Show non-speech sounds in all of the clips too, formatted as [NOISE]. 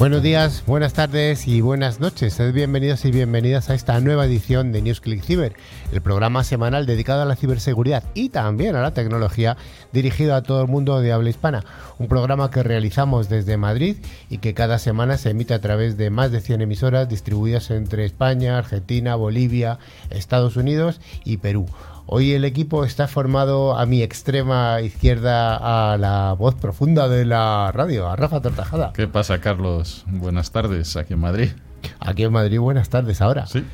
Buenos días, buenas tardes y buenas noches. Bienvenidos y bienvenidas a esta nueva edición de NewsClick Cyber, el programa semanal dedicado a la ciberseguridad y también a la tecnología dirigido a todo el mundo de habla hispana. Un programa que realizamos desde Madrid y que cada semana se emite a través de más de 100 emisoras distribuidas entre España, Argentina, Bolivia, Estados Unidos y Perú. Hoy el equipo está formado a mi extrema izquierda a la voz profunda de la radio, a Rafa Tortajada. ¿Qué pasa, Carlos? Buenas tardes, aquí en Madrid. Aquí en Madrid, buenas tardes ahora. Sí.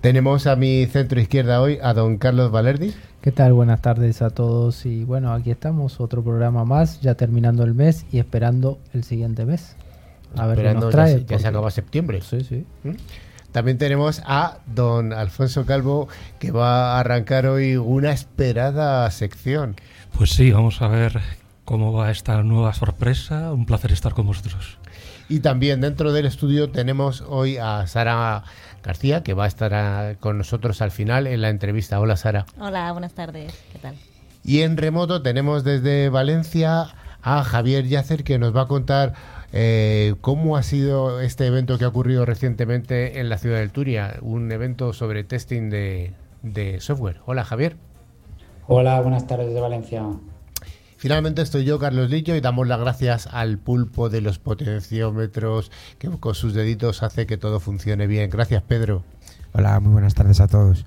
Tenemos a mi centro izquierda hoy a don Carlos Valerdi. ¿Qué tal? Buenas tardes a todos y bueno, aquí estamos, otro programa más, ya terminando el mes y esperando el siguiente mes. A ver qué nos trae. Ya, se acaba septiembre. Sí, sí. ¿Mm? También tenemos a don Alfonso Calvo que va a arrancar hoy una esperada sección. Pues sí, vamos a ver cómo va esta nueva sorpresa. Un placer estar con vosotros. Y también dentro del estudio tenemos hoy a Sara García, que va a estar con nosotros al final en la entrevista. Hola Sara. Hola, buenas tardes. ¿Qué tal? Y en remoto tenemos desde Valencia a Javier Yacer, que nos va a contar eh, ¿Cómo ha sido este evento que ha ocurrido recientemente en la ciudad del Turia? Un evento sobre testing de, software. Hola, Javier. Hola, buenas tardes de Valencia. Finalmente estoy yo, Carlos Lillo, y damos las gracias al pulpo de los potenciómetros que con sus deditos hace que todo funcione bien. Gracias, Pedro. Hola, muy buenas tardes a todos.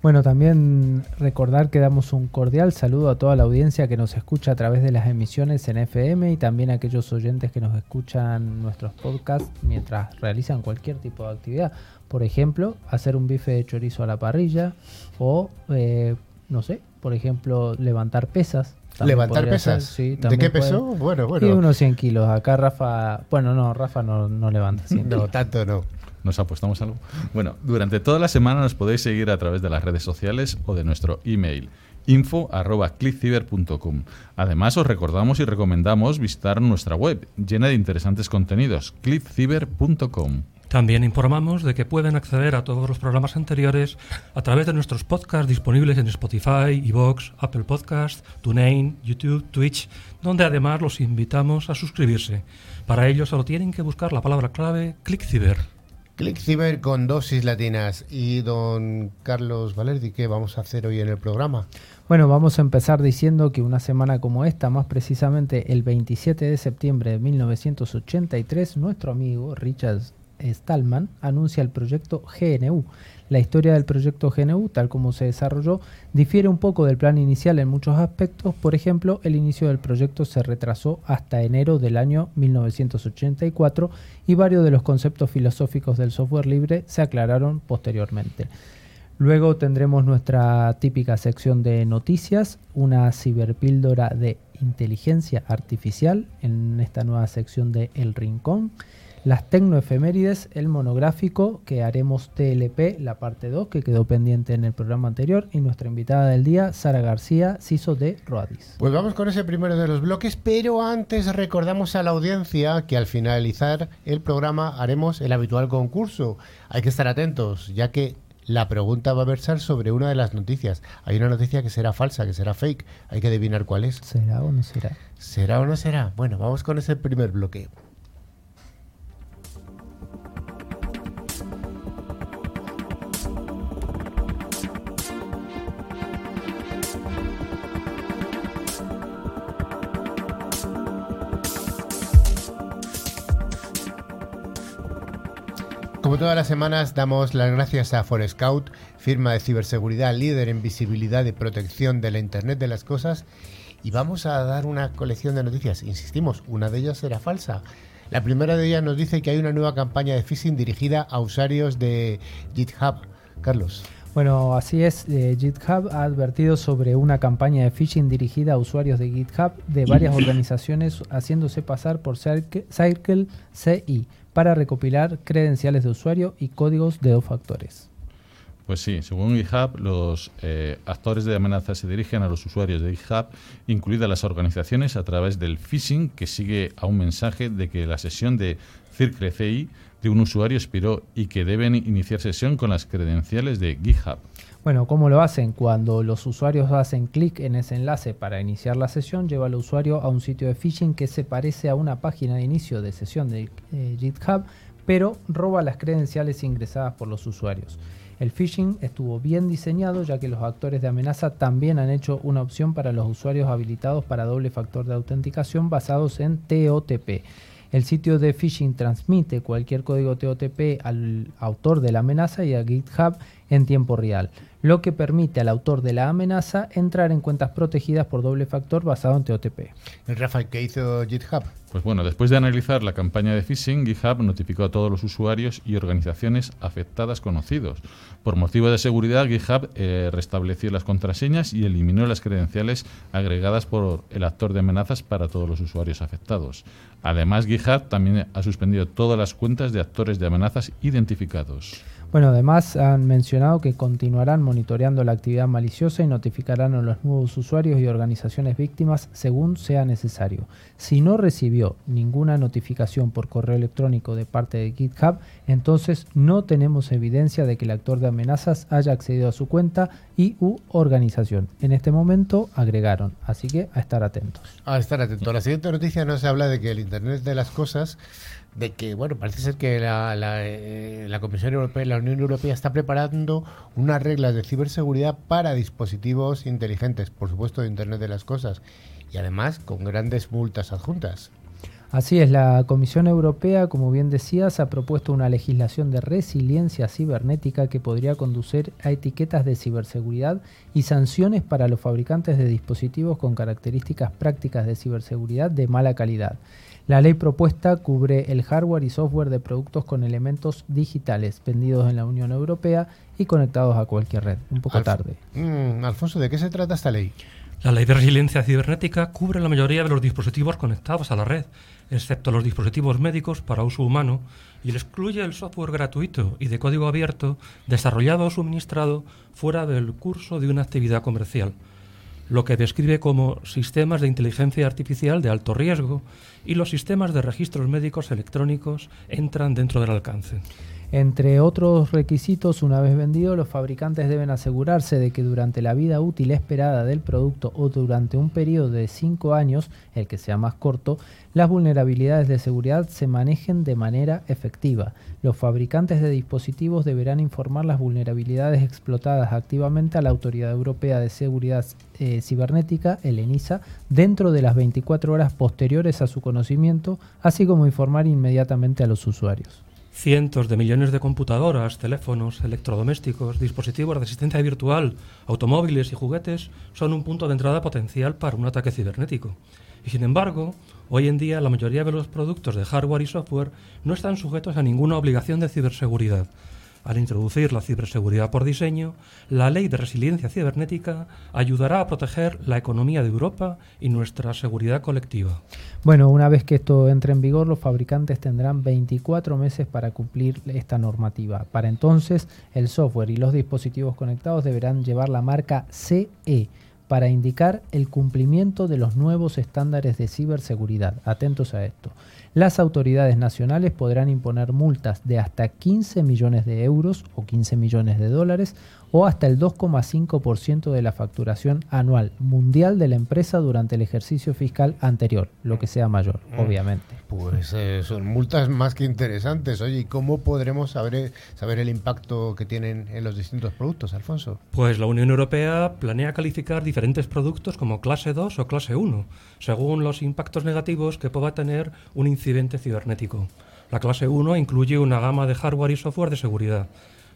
Bueno, también recordar que damos un cordial saludo a toda la audiencia que nos escucha a través de las emisiones en FM y también a aquellos oyentes que nos escuchan nuestros podcasts mientras realizan cualquier tipo de actividad. Por ejemplo, hacer un bife de chorizo a la parrilla o, eh, no sé, por ejemplo, levantar pesas. ¿Levantar pesas? sí, ¿De qué peso? Bueno, bueno. Y unos 100 kilos. Acá Rafa, bueno, no, Rafa no, no levanta 100 [LAUGHS] No, tanto no. ¿Nos apostamos algo? Bueno, durante toda la semana nos podéis seguir a través de las redes sociales o de nuestro email info Además, os recordamos y recomendamos visitar nuestra web, llena de interesantes contenidos, clickciber.com. También informamos de que pueden acceder a todos los programas anteriores a través de nuestros podcasts disponibles en Spotify, Evox, Apple Podcasts, TuneIn, YouTube, Twitch, donde además los invitamos a suscribirse. Para ello solo tienen que buscar la palabra clave ClickCiber. ClickCiber con dosis latinas. Y don Carlos Valerdi, ¿qué vamos a hacer hoy en el programa? Bueno, vamos a empezar diciendo que una semana como esta, más precisamente el 27 de septiembre de 1983, nuestro amigo Richard Stallman anuncia el proyecto GNU, la historia del proyecto GNU, tal como se desarrolló, difiere un poco del plan inicial en muchos aspectos. Por ejemplo, el inicio del proyecto se retrasó hasta enero del año 1984 y varios de los conceptos filosóficos del software libre se aclararon posteriormente. Luego tendremos nuestra típica sección de noticias, una ciberpíldora de inteligencia artificial en esta nueva sección de El Rincón las tecnoefemérides, el monográfico que haremos TLP, la parte 2 que quedó pendiente en el programa anterior y nuestra invitada del día, Sara García, CISO de Roadis. Pues vamos con ese primero de los bloques, pero antes recordamos a la audiencia que al finalizar el programa haremos el habitual concurso. Hay que estar atentos, ya que la pregunta va a versar sobre una de las noticias. Hay una noticia que será falsa, que será fake. Hay que adivinar cuál es. ¿Será o no será? ¿Será o no será? Bueno, vamos con ese primer bloque. Como todas las semanas, damos las gracias a Forescout, firma de ciberseguridad líder en visibilidad y protección de la Internet de las Cosas, y vamos a dar una colección de noticias. Insistimos, una de ellas será falsa. La primera de ellas nos dice que hay una nueva campaña de phishing dirigida a usuarios de GitHub. Carlos. Bueno, así es. Eh, GitHub ha advertido sobre una campaña de phishing dirigida a usuarios de GitHub de varias [CLEARS THROAT] organizaciones haciéndose pasar por Circle CI para recopilar credenciales de usuario y códigos de dos factores. Pues sí, según GitHub, los eh, actores de amenaza se dirigen a los usuarios de GitHub, incluidas las organizaciones, a través del phishing que sigue a un mensaje de que la sesión de Circle CI de un usuario expiró y que deben iniciar sesión con las credenciales de GitHub. Bueno, ¿cómo lo hacen? Cuando los usuarios hacen clic en ese enlace para iniciar la sesión, lleva al usuario a un sitio de phishing que se parece a una página de inicio de sesión de eh, GitHub, pero roba las credenciales ingresadas por los usuarios. El phishing estuvo bien diseñado ya que los actores de amenaza también han hecho una opción para los usuarios habilitados para doble factor de autenticación basados en TOTP. El sitio de phishing transmite cualquier código TOTP al autor de la amenaza y a GitHub en tiempo real, lo que permite al autor de la amenaza entrar en cuentas protegidas por doble factor basado en TOTP. Rafa, ¿qué hizo GitHub? Pues bueno, después de analizar la campaña de phishing, GitHub notificó a todos los usuarios y organizaciones afectadas conocidos. Por motivo de seguridad, GitHub eh, restableció las contraseñas y eliminó las credenciales agregadas por el actor de amenazas para todos los usuarios afectados. Además, GitHub también ha suspendido todas las cuentas de actores de amenazas identificados. Bueno, además han mencionado que continuarán monitoreando la actividad maliciosa y notificarán a los nuevos usuarios y organizaciones víctimas según sea necesario. Si no recibió ninguna notificación por correo electrónico de parte de GitHub, entonces no tenemos evidencia de que el actor de amenazas haya accedido a su cuenta y u organización. En este momento agregaron, así que a estar atentos. A estar atentos. La siguiente noticia nos habla de que el Internet de las Cosas de que, bueno, parece ser que eh, la, Comisión Europea, la Unión Europea está preparando unas reglas de ciberseguridad para dispositivos inteligentes, por supuesto, de Internet de las Cosas, y además con grandes multas adjuntas. Así es, la Comisión Europea, como bien decías, ha propuesto una legislación de resiliencia cibernética que podría conducir a etiquetas de ciberseguridad y sanciones para los fabricantes de dispositivos con características prácticas de ciberseguridad de mala calidad. La ley propuesta cubre el hardware y software de productos con elementos digitales vendidos en la Unión Europea y conectados a cualquier red. Un poco Alf tarde. Mm, Alfonso, ¿de qué se trata esta ley? La ley de resiliencia cibernética cubre la mayoría de los dispositivos conectados a la red, excepto los dispositivos médicos para uso humano, y excluye el software gratuito y de código abierto desarrollado o suministrado fuera del curso de una actividad comercial lo que describe como sistemas de inteligencia artificial de alto riesgo y los sistemas de registros médicos electrónicos entran dentro del alcance. Entre otros requisitos, una vez vendido, los fabricantes deben asegurarse de que durante la vida útil esperada del producto o durante un periodo de 5 años, el que sea más corto, las vulnerabilidades de seguridad se manejen de manera efectiva. Los fabricantes de dispositivos deberán informar las vulnerabilidades explotadas activamente a la Autoridad Europea de Seguridad eh, Cibernética, el ENISA, dentro de las 24 horas posteriores a su conocimiento, así como informar inmediatamente a los usuarios. Cientos de millones de computadoras, teléfonos, electrodomésticos, dispositivos de asistencia virtual, automóviles y juguetes son un punto de entrada potencial para un ataque cibernético. Y sin embargo, hoy en día la mayoría de los productos de hardware y software no están sujetos a ninguna obligación de ciberseguridad, al introducir la ciberseguridad por diseño, la ley de resiliencia cibernética ayudará a proteger la economía de Europa y nuestra seguridad colectiva. Bueno, una vez que esto entre en vigor, los fabricantes tendrán 24 meses para cumplir esta normativa. Para entonces, el software y los dispositivos conectados deberán llevar la marca CE para indicar el cumplimiento de los nuevos estándares de ciberseguridad. Atentos a esto. Las autoridades nacionales podrán imponer multas de hasta 15 millones de euros o 15 millones de dólares o hasta el 2,5% de la facturación anual mundial de la empresa durante el ejercicio fiscal anterior, lo que sea mayor, Mm. obviamente. Pues eh, son multas más que interesantes. Oye, ¿y cómo podremos saber, saber el impacto que tienen en los distintos productos, Alfonso? Pues la Unión Europea planea calificar diferentes productos como clase 2 o clase 1, según los impactos negativos que pueda tener un incidente cibernético. La clase 1 incluye una gama de hardware y software de seguridad.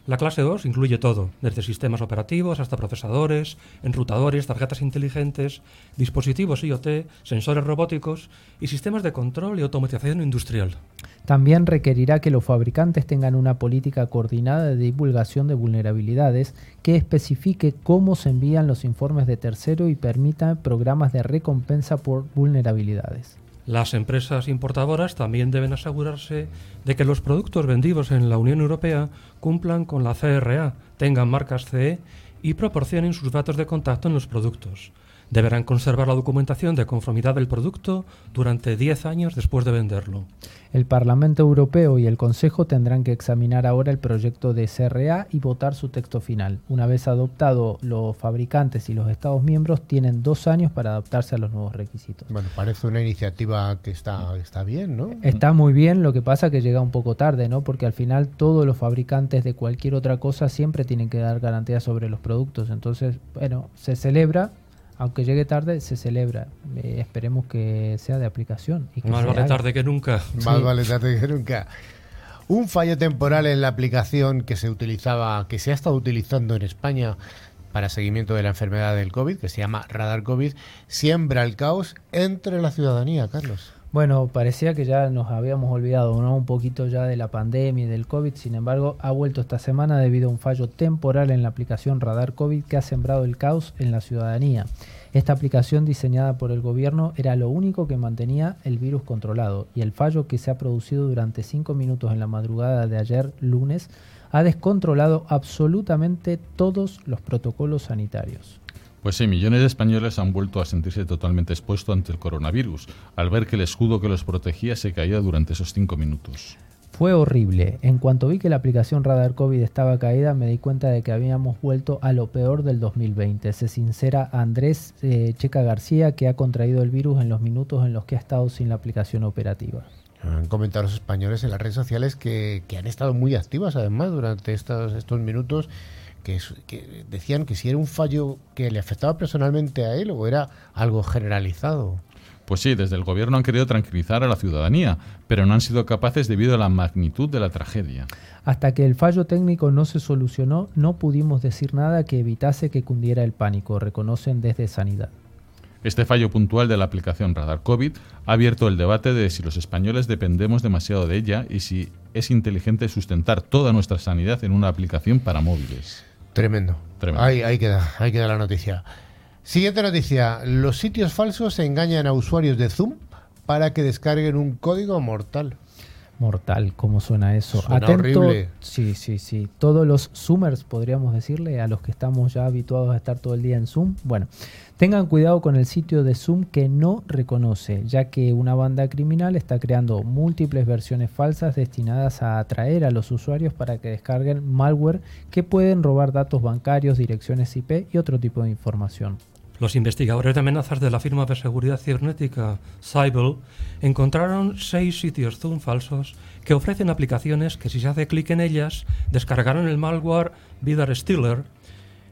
La clase 2 incluye todo, desde sistemas operativos hasta procesadores, enrutadores, tarjetas inteligentes, dispositivos IoT, sensores robóticos y sistemas de control y automatización industrial. También requerirá que los fabricantes tengan una política coordinada de divulgación de vulnerabilidades que especifique cómo se envían los informes de tercero y permita programas de recompensa por vulnerabilidades. Las empresas importadoras también deben asegurarse de que los productos vendidos en la Unión Europea cumplan con la CRA, tengan marcas CE y proporcionen sus datos de contacto en los productos. Deberán conservar la documentación de conformidad del producto durante 10 años después de venderlo. El Parlamento Europeo y el Consejo tendrán que examinar ahora el proyecto de CRA y votar su texto final. Una vez adoptado, los fabricantes y los Estados miembros tienen dos años para adaptarse a los nuevos requisitos. Bueno, parece una iniciativa que está, está bien, ¿no? Está muy bien, lo que pasa que llega un poco tarde, ¿no? Porque al final todos los fabricantes de cualquier otra cosa siempre tienen que dar garantías sobre los productos. Entonces, bueno, se celebra, aunque llegue tarde, se celebra. Eh, esperemos que sea de aplicación. Y que Más vale haga. tarde que nunca. Más Sí. vale tarde que nunca. Un fallo temporal en la aplicación que se utilizaba, que se ha estado utilizando en España para seguimiento de la enfermedad del COVID, que se llama Radar COVID, siembra el caos entre la ciudadanía, Carlos. Bueno, parecía que ya nos habíamos olvidado ¿no? un poquito ya de la pandemia y del COVID, sin embargo ha vuelto esta semana debido a un fallo temporal en la aplicación Radar COVID que ha sembrado el caos en la ciudadanía. Esta aplicación diseñada por el gobierno era lo único que mantenía el virus controlado y el fallo que se ha producido durante cinco minutos en la madrugada de ayer lunes ha descontrolado absolutamente todos los protocolos sanitarios. Pues sí, millones de españoles han vuelto a sentirse totalmente expuestos ante el coronavirus, al ver que el escudo que los protegía se caía durante esos cinco minutos. Fue horrible. En cuanto vi que la aplicación Radar COVID estaba caída, me di cuenta de que habíamos vuelto a lo peor del 2020. Se sincera Andrés eh, Checa García, que ha contraído el virus en los minutos en los que ha estado sin la aplicación operativa. Han comentado los españoles en las redes sociales que, que han estado muy activas además durante estos, estos minutos, que, decían que si era un fallo que le afectaba personalmente a él o era algo generalizado. Pues sí, desde el gobierno han querido tranquilizar a la ciudadanía, pero no han sido capaces debido a la magnitud de la tragedia. Hasta que el fallo técnico no se solucionó, no pudimos decir nada que evitase que cundiera el pánico, reconocen desde Sanidad. Este fallo puntual de la aplicación Radar COVID ha abierto el debate de si los españoles dependemos demasiado de ella y si es inteligente sustentar toda nuestra sanidad en una aplicación para móviles. Tremendo. Tremendo. Ahí, ahí queda, ahí queda la noticia. Siguiente noticia. Los sitios falsos engañan a usuarios de Zoom para que descarguen un código mortal. Mortal, ¿cómo suena eso? Suena horrible. Sí, sí, sí. Todos los Zoomers, podríamos decirle, a los que estamos ya habituados a estar todo el día en Zoom. Bueno, tengan cuidado con el sitio de Zoom que no reconoce, ya que una banda criminal está creando múltiples versiones falsas destinadas a atraer a los usuarios para que descarguen malware que pueden robar datos bancarios, direcciones IP y otro tipo de información. Los investigadores de amenazas de la firma de seguridad cibernética Cybel encontraron seis sitios Zoom falsos que ofrecen aplicaciones que si se hace clic en ellas descargarán el malware Vidar Stealer,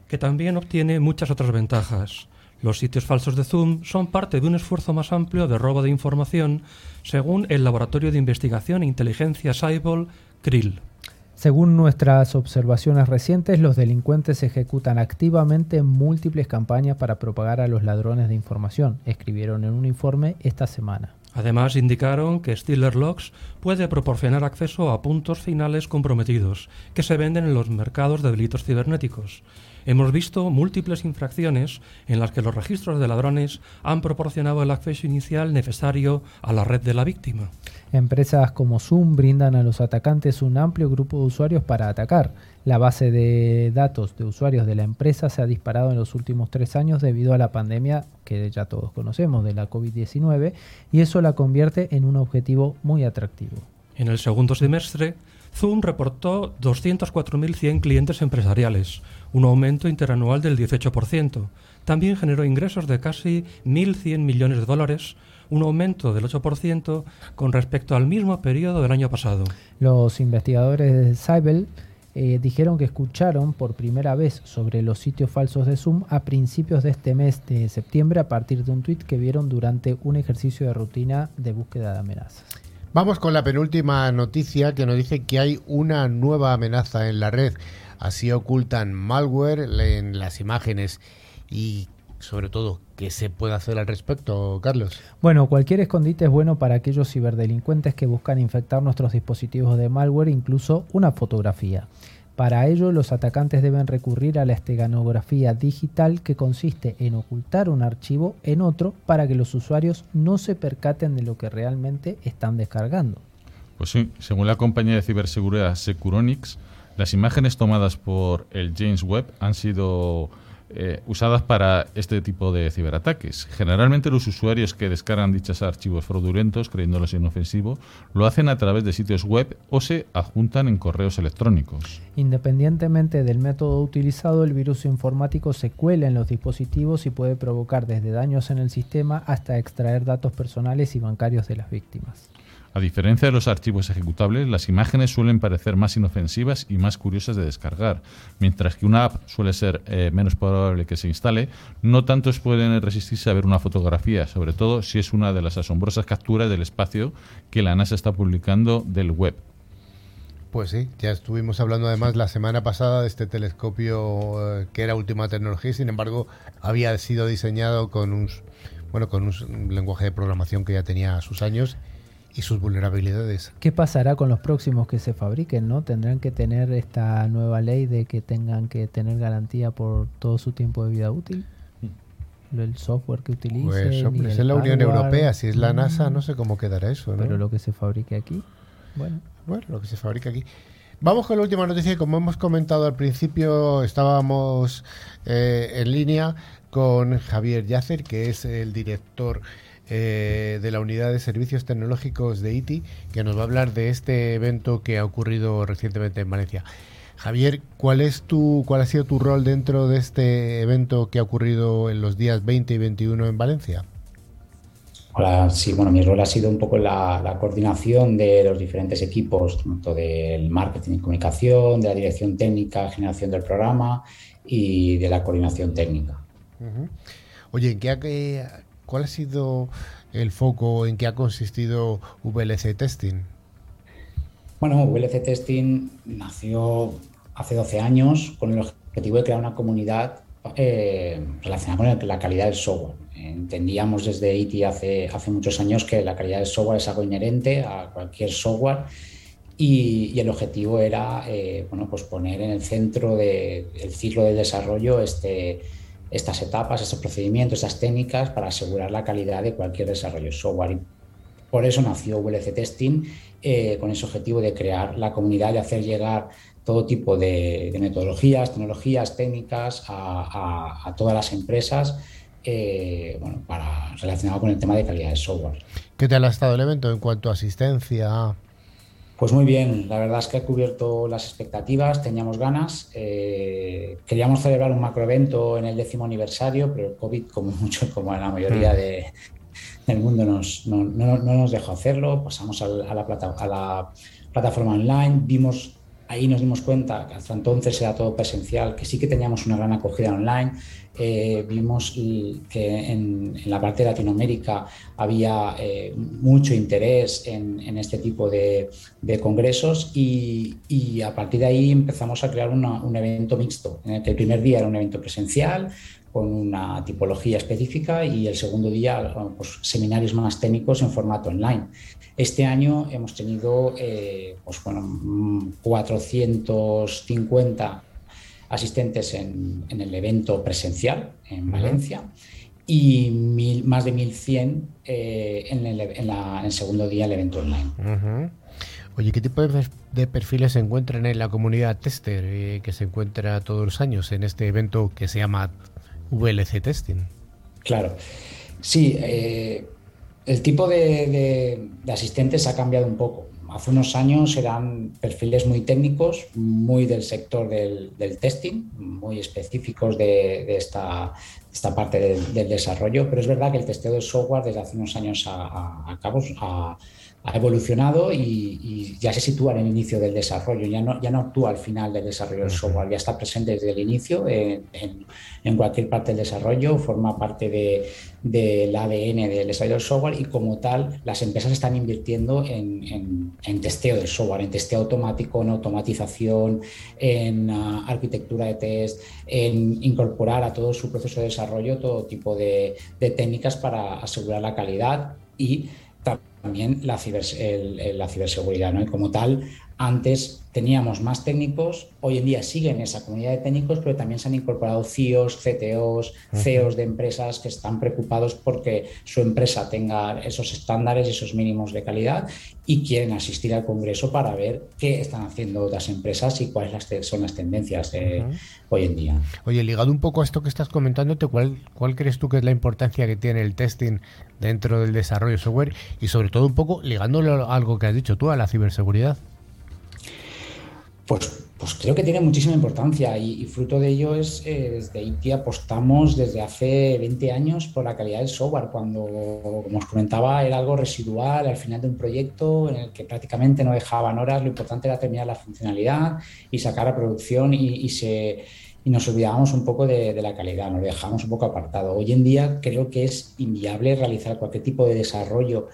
que también obtiene muchas otras ventajas. Los sitios falsos de Zoom son parte de un esfuerzo más amplio de robo de información, según el Laboratorio de Investigación e Inteligencia Cybel, CRIL. Según nuestras observaciones recientes, los delincuentes ejecutan activamente múltiples campañas para propagar a los ladrones de información, escribieron en un informe esta semana. Además, indicaron que Stealer Logs puede proporcionar acceso a puntos finales comprometidos que se venden en los mercados de delitos cibernéticos. Hemos visto múltiples infracciones en las que los registros de ladrones han proporcionado el acceso inicial necesario a la red de la víctima. Empresas como Zoom brindan a los atacantes un amplio grupo de usuarios para atacar. La base de datos de usuarios de la empresa se ha disparado en los últimos tres años debido a la pandemia que ya todos conocemos de la COVID-19 y eso la convierte en un objetivo muy atractivo. En el segundo semestre, Zoom reportó 204.100 clientes empresariales, un aumento interanual del 18%. También generó ingresos de casi 1.100 millones de dólares, un aumento del 8% con respecto al mismo periodo del año pasado. Los investigadores de Cybel eh, dijeron que escucharon por primera vez sobre los sitios falsos de Zoom a principios de este mes de septiembre a partir de un tweet que vieron durante un ejercicio de rutina de búsqueda de amenazas. Vamos con la penúltima noticia que nos dice que hay una nueva amenaza en la red. Así ocultan malware en las imágenes y sobre todo, ¿qué se puede hacer al respecto, Carlos? Bueno, cualquier escondite es bueno para aquellos ciberdelincuentes que buscan infectar nuestros dispositivos de malware, incluso una fotografía. Para ello, los atacantes deben recurrir a la esteganografía digital que consiste en ocultar un archivo en otro para que los usuarios no se percaten de lo que realmente están descargando. Pues sí, según la compañía de ciberseguridad Securonics, las imágenes tomadas por el James Webb han sido eh, usadas para este tipo de ciberataques. Generalmente los usuarios que descargan dichos archivos fraudulentos, creyéndolos inofensivos, lo hacen a través de sitios web o se adjuntan en correos electrónicos. Independientemente del método utilizado, el virus informático se cuela en los dispositivos y puede provocar desde daños en el sistema hasta extraer datos personales y bancarios de las víctimas. A diferencia de los archivos ejecutables, las imágenes suelen parecer más inofensivas y más curiosas de descargar, mientras que una app suele ser eh, menos probable que se instale, no tantos pueden resistirse a ver una fotografía, sobre todo si es una de las asombrosas capturas del espacio que la NASA está publicando del web. Pues sí, ya estuvimos hablando además la semana pasada de este telescopio eh, que era última tecnología sin embargo había sido diseñado con un, bueno, con un lenguaje de programación que ya tenía sus años y sus vulnerabilidades. ¿Qué pasará con los próximos que se fabriquen? ¿no? ¿Tendrán que tener esta nueva ley de que tengan que tener garantía por todo su tiempo de vida útil? Mm. El software que utilicen. Pues hombre, es la Unión Europea, si es la NASA, no sé cómo quedará eso. ¿no? Pero lo que se fabrique aquí, bueno. Bueno, lo que se fabrica aquí. Vamos con la última noticia. Como hemos comentado al principio, estábamos eh, en línea con Javier Yacer, que es el director eh, de la Unidad de Servicios Tecnológicos de ITI, que nos va a hablar de este evento que ha ocurrido recientemente en Valencia. Javier, ¿cuál, es tu, ¿cuál ha sido tu rol dentro de este evento que ha ocurrido en los días 20 y 21 en Valencia? Hola, sí, bueno, mi rol ha sido un poco la, coordinación de los diferentes equipos, tanto del marketing y comunicación, de la dirección técnica, generación del programa y de la coordinación técnica. Oye, ¿en qué, ¿Cuál ha sido el foco en qué ha consistido VLC Testing? Bueno, VLC Testing nació hace 12 años con el objetivo de crear una comunidad eh, relacionada con la calidad del software. Entendíamos desde IT hace, hace muchos años que la calidad del software es algo inherente a cualquier software y, el objetivo era eh, bueno, pues poner en el centro del ciclo de desarrollo este, estas etapas, estos procedimientos, estas técnicas para asegurar la calidad de cualquier desarrollo de software. Por eso nació VLC Testing, eh, con ese objetivo de crear la comunidad y hacer llegar todo tipo de, metodologías, tecnologías, técnicas a, todas las empresas eh, bueno, relacionado con el tema de calidad de software. ¿Qué tal ha estado el evento en cuanto a asistencia? Pues muy bien, la verdad es que ha cubierto las expectativas, teníamos ganas. Eh, queríamos celebrar un macroevento en el décimo aniversario, pero el COVID, como [LAUGHS] mucho, como en la mayoría mm. del mundo, nos, no, nos dejó hacerlo. Pasamos a la, plata, a la plataforma online, vimos ahí nos dimos cuenta que hasta entonces era todo presencial, que sí que teníamos una gran acogida online. Eh, vimos que en, la parte de Latinoamérica había eh, mucho interés en, este tipo de, congresos y, a partir de ahí empezamos a crear un evento mixto, en el primer día era un evento presencial, con una tipología específica y el segundo día pues, seminarios más técnicos en formato online. Este año hemos tenido eh, pues, bueno, 450 asistentes en, el evento presencial en Valencia y más de 1.100 eh, en, el, segundo día del evento online. Oye, ¿qué tipo de perfiles se encuentran en la comunidad tester eh, que se encuentra todos los años en este evento que se llama VLC Testing? Claro, sí. El tipo de, asistentes ha cambiado un poco. Hace unos años eran perfiles muy técnicos, muy del sector del, testing, muy específicos de, esta, parte del, desarrollo, pero es verdad que el testeo de software desde hace unos años a, a cabo ha, ha evolucionado y, ya se sitúa en el inicio del desarrollo, ya no, ya no actúa al final del desarrollo del software, ya está presente desde el inicio en, en, cualquier parte del desarrollo, forma parte del de, ADN del desarrollo del software y como tal las empresas están invirtiendo en, testeo del software, en testeo automático, en automatización, en ah, arquitectura de test, en incorporar a todo su proceso de desarrollo todo tipo de, técnicas para asegurar la calidad y también la, la ciberseguridad. ¿no? Y como tal, Antes teníamos más técnicos, hoy en día siguen esa comunidad de técnicos, pero también se han incorporado CIOs, CTOs, CEOs de empresas que están preocupados porque su empresa tenga esos estándares, esos mínimos de calidad y quieren asistir al Congreso para ver qué están haciendo otras empresas y cuáles son las tendencias de hoy en día. Oye, ligado un poco a esto que estás comentando, ¿cuál, ¿cuál crees tú que es la importancia que tiene el testing dentro del desarrollo de software y sobre todo un poco ligándolo a algo que has dicho tú, a la ciberseguridad? Pues, pues, creo que tiene muchísima importancia y, fruto de ello es eh, desde ITI apostamos desde hace 20 años por la calidad del software, cuando, como os comentaba, era algo residual al final de un proyecto en el que prácticamente no dejaban horas, lo importante era terminar la funcionalidad y sacar a producción y, se, nos olvidábamos un poco de, de, la calidad, nos dejábamos un poco apartado. Hoy en día creo que es inviable realizar cualquier tipo de desarrollo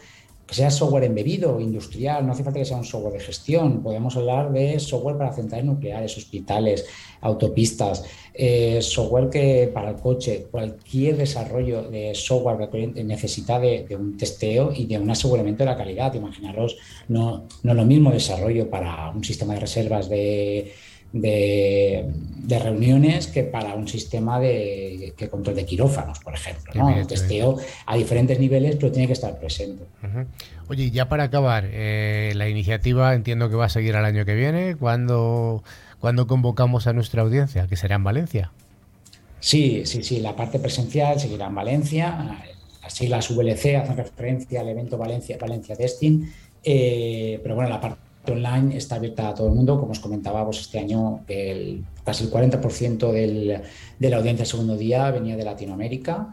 que sea software embebido, industrial, no hace falta que sea un software de gestión, podemos hablar de software para centrales nucleares, hospitales, autopistas, eh, software que para el coche, cualquier desarrollo de software necesita de, un testeo y de un aseguramiento de la calidad. Imaginaros, no, no lo mismo desarrollo para un sistema de reservas de de, reuniones que para un sistema de, control de quirófanos, por ejemplo. ¿no? testeo a diferentes niveles, pero tiene que estar presente. Oye, ya para acabar, eh, la iniciativa entiendo que va a seguir al año que viene. ¿Cuándo, cuando convocamos a nuestra audiencia? Que será en Valencia. Sí, sí, sí. La parte presencial seguirá en Valencia. Así las VLC hacen referencia al evento Valencia, Valencia Testing. Eh, pero bueno, la parte online está abierta a todo el mundo. Como os comentábamos, este año casi el 40% del, de la audiencia del segundo día venía de Latinoamérica.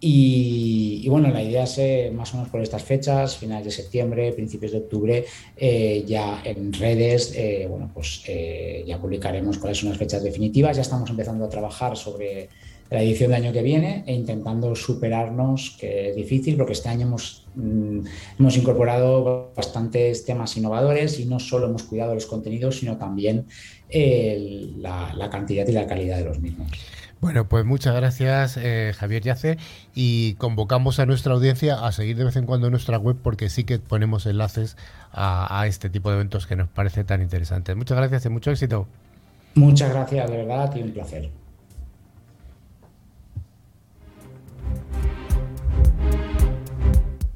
Y, bueno, la idea es eh, más o menos por estas fechas, finales de septiembre, principios de octubre, eh, ya en redes, eh, bueno, pues ya publicaremos cuáles son las fechas definitivas. Ya estamos empezando a trabajar sobre la edición del año que viene e intentando superarnos, que es difícil porque este año hemos, mm, hemos incorporado bastantes temas innovadores y no solo hemos cuidado los contenidos, sino también la, cantidad y la calidad de los mismos. Bueno, pues muchas gracias eh, Javier Yace y convocamos a nuestra audiencia a seguir de vez en cuando nuestra web porque sí que ponemos enlaces a, a este tipo de eventos que nos parece tan interesantes. Muchas gracias y mucho éxito. Muchas gracias, de verdad, y un placer.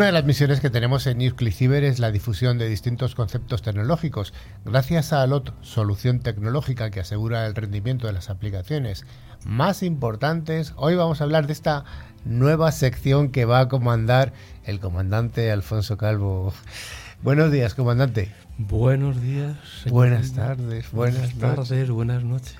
Una de las misiones que tenemos en Cyber es la difusión de distintos conceptos tecnológicos. Gracias a LOT, solución tecnológica que asegura el rendimiento de las aplicaciones más importantes, hoy vamos a hablar de esta nueva sección que va a comandar el comandante Alfonso Calvo. Buenos días, comandante. Buenos días. Buenas tardes, buenas, tardes, buenas noches.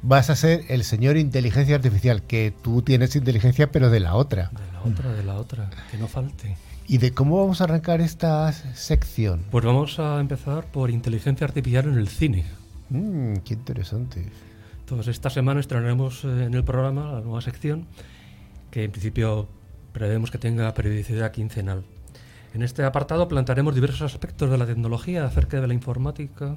Vas a ser el señor inteligencia artificial, que tú tienes inteligencia, pero de la otra. De la otra, de la otra, que no falte. ¿Y de cómo vamos a arrancar esta sección? Pues vamos a empezar por inteligencia artificial en el cine. Mm, qué interesante. Entonces, esta semana estrenaremos eh, en el programa la nueva sección, que en principio prevemos que tenga periodicidad quincenal. En este apartado plantearemos diversos aspectos de la tecnología acerca de la informática,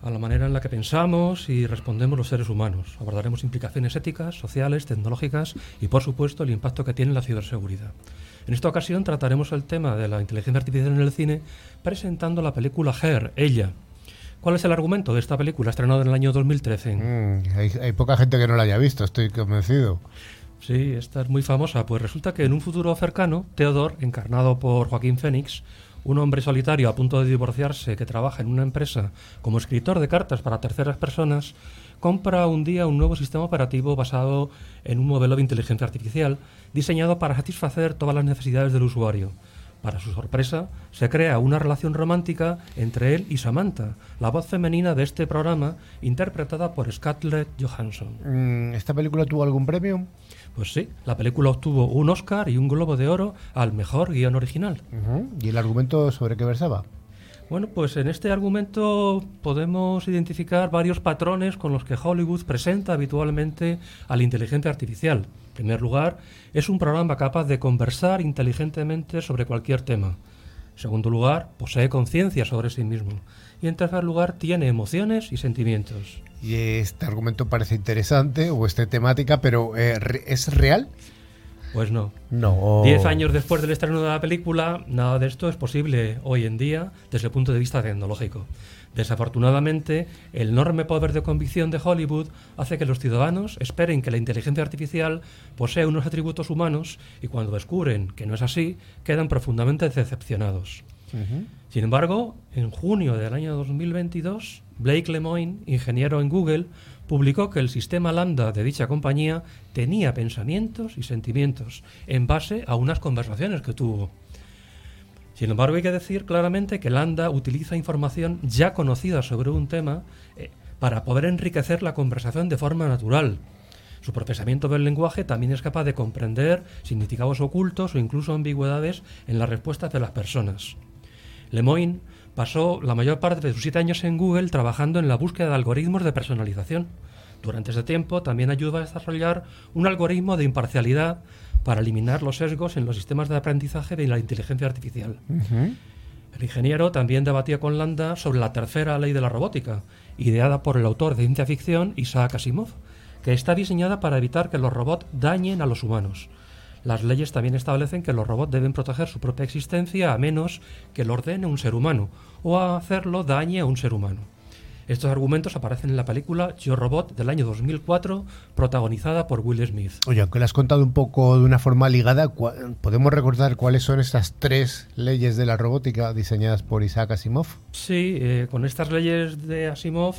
a la manera en la que pensamos y respondemos los seres humanos. Abordaremos implicaciones éticas, sociales, tecnológicas y, por supuesto, el impacto que tiene la ciberseguridad. En esta ocasión trataremos el tema de la inteligencia artificial en el cine presentando la película Her, Ella. ¿Cuál es el argumento de esta película estrenada en el año 2013? Mm, hay, poca gente que no la haya visto, estoy convencido. Sí, esta es muy famosa. Pues resulta que en un futuro cercano, Theodore, encarnado por Joaquín Phoenix, un hombre solitario a punto de divorciarse que trabaja en una empresa como escritor de cartas para terceras personas, compra un día un nuevo sistema operativo basado en un modelo de inteligencia artificial diseñado para satisfacer todas las necesidades del usuario. Para su sorpresa, se crea una relación romántica entre él y Samantha, la voz femenina de este programa, interpretada por Scarlett Johansson. Mm, ¿Esta película tuvo algún premio? Pues sí, la película obtuvo un Oscar y un Globo de Oro al mejor guion original. ¿Y el argumento sobre qué versaba? Bueno, pues en este argumento podemos identificar varios patrones con los que Hollywood presenta habitualmente a la inteligencia artificial. En primer lugar, es un programa capaz de conversar inteligentemente sobre cualquier tema. En segundo lugar, posee conciencia sobre sí mismo. Y en tercer lugar, tiene emociones y sentimientos. Y este argumento parece interesante o esta temática, pero eh, ¿es real? Pues no. No. Diez años después del estreno de la película, nada de esto es posible hoy en día desde el punto de vista tecnológico. Desafortunadamente, el enorme poder de convicción de Hollywood hace que los ciudadanos esperen que la inteligencia artificial posee unos atributos humanos y cuando descubren que no es así, quedan profundamente decepcionados. Sin embargo, en junio del año 2022, Blake Lemoine, ingeniero en Google, publicó que el sistema Lambda de dicha compañía tenía pensamientos y sentimientos en base a unas conversaciones que tuvo. Sin embargo, hay que decir claramente que Lambda utiliza información ya conocida sobre un tema eh, para poder enriquecer la conversación de forma natural. Su procesamiento del lenguaje también es capaz de comprender significados ocultos o incluso ambigüedades en las respuestas de las personas. Lemoyne pasó la mayor parte de sus siete años en Google trabajando en la búsqueda de algoritmos de personalización. Durante ese tiempo también ayudó a desarrollar un algoritmo de imparcialidad para eliminar los sesgos en los sistemas de aprendizaje de la inteligencia artificial. El ingeniero también debatía con Landa sobre la tercera ley de la robótica, ideada por el autor de ciencia ficción Isaac Asimov, que está diseñada para evitar que los robots dañen a los humanos. Las leyes también establecen que los robots deben proteger su propia existencia a menos que lo ordene un ser humano o a hacerlo dañe a un ser humano. Estos argumentos aparecen en la película Yo Robot del año 2004, protagonizada por Will Smith. Oye, aunque lo has contado un poco de una forma ligada, ¿podemos recordar cuáles son estas tres leyes de la robótica diseñadas por Isaac Asimov? Sí, eh, con estas leyes de Asimov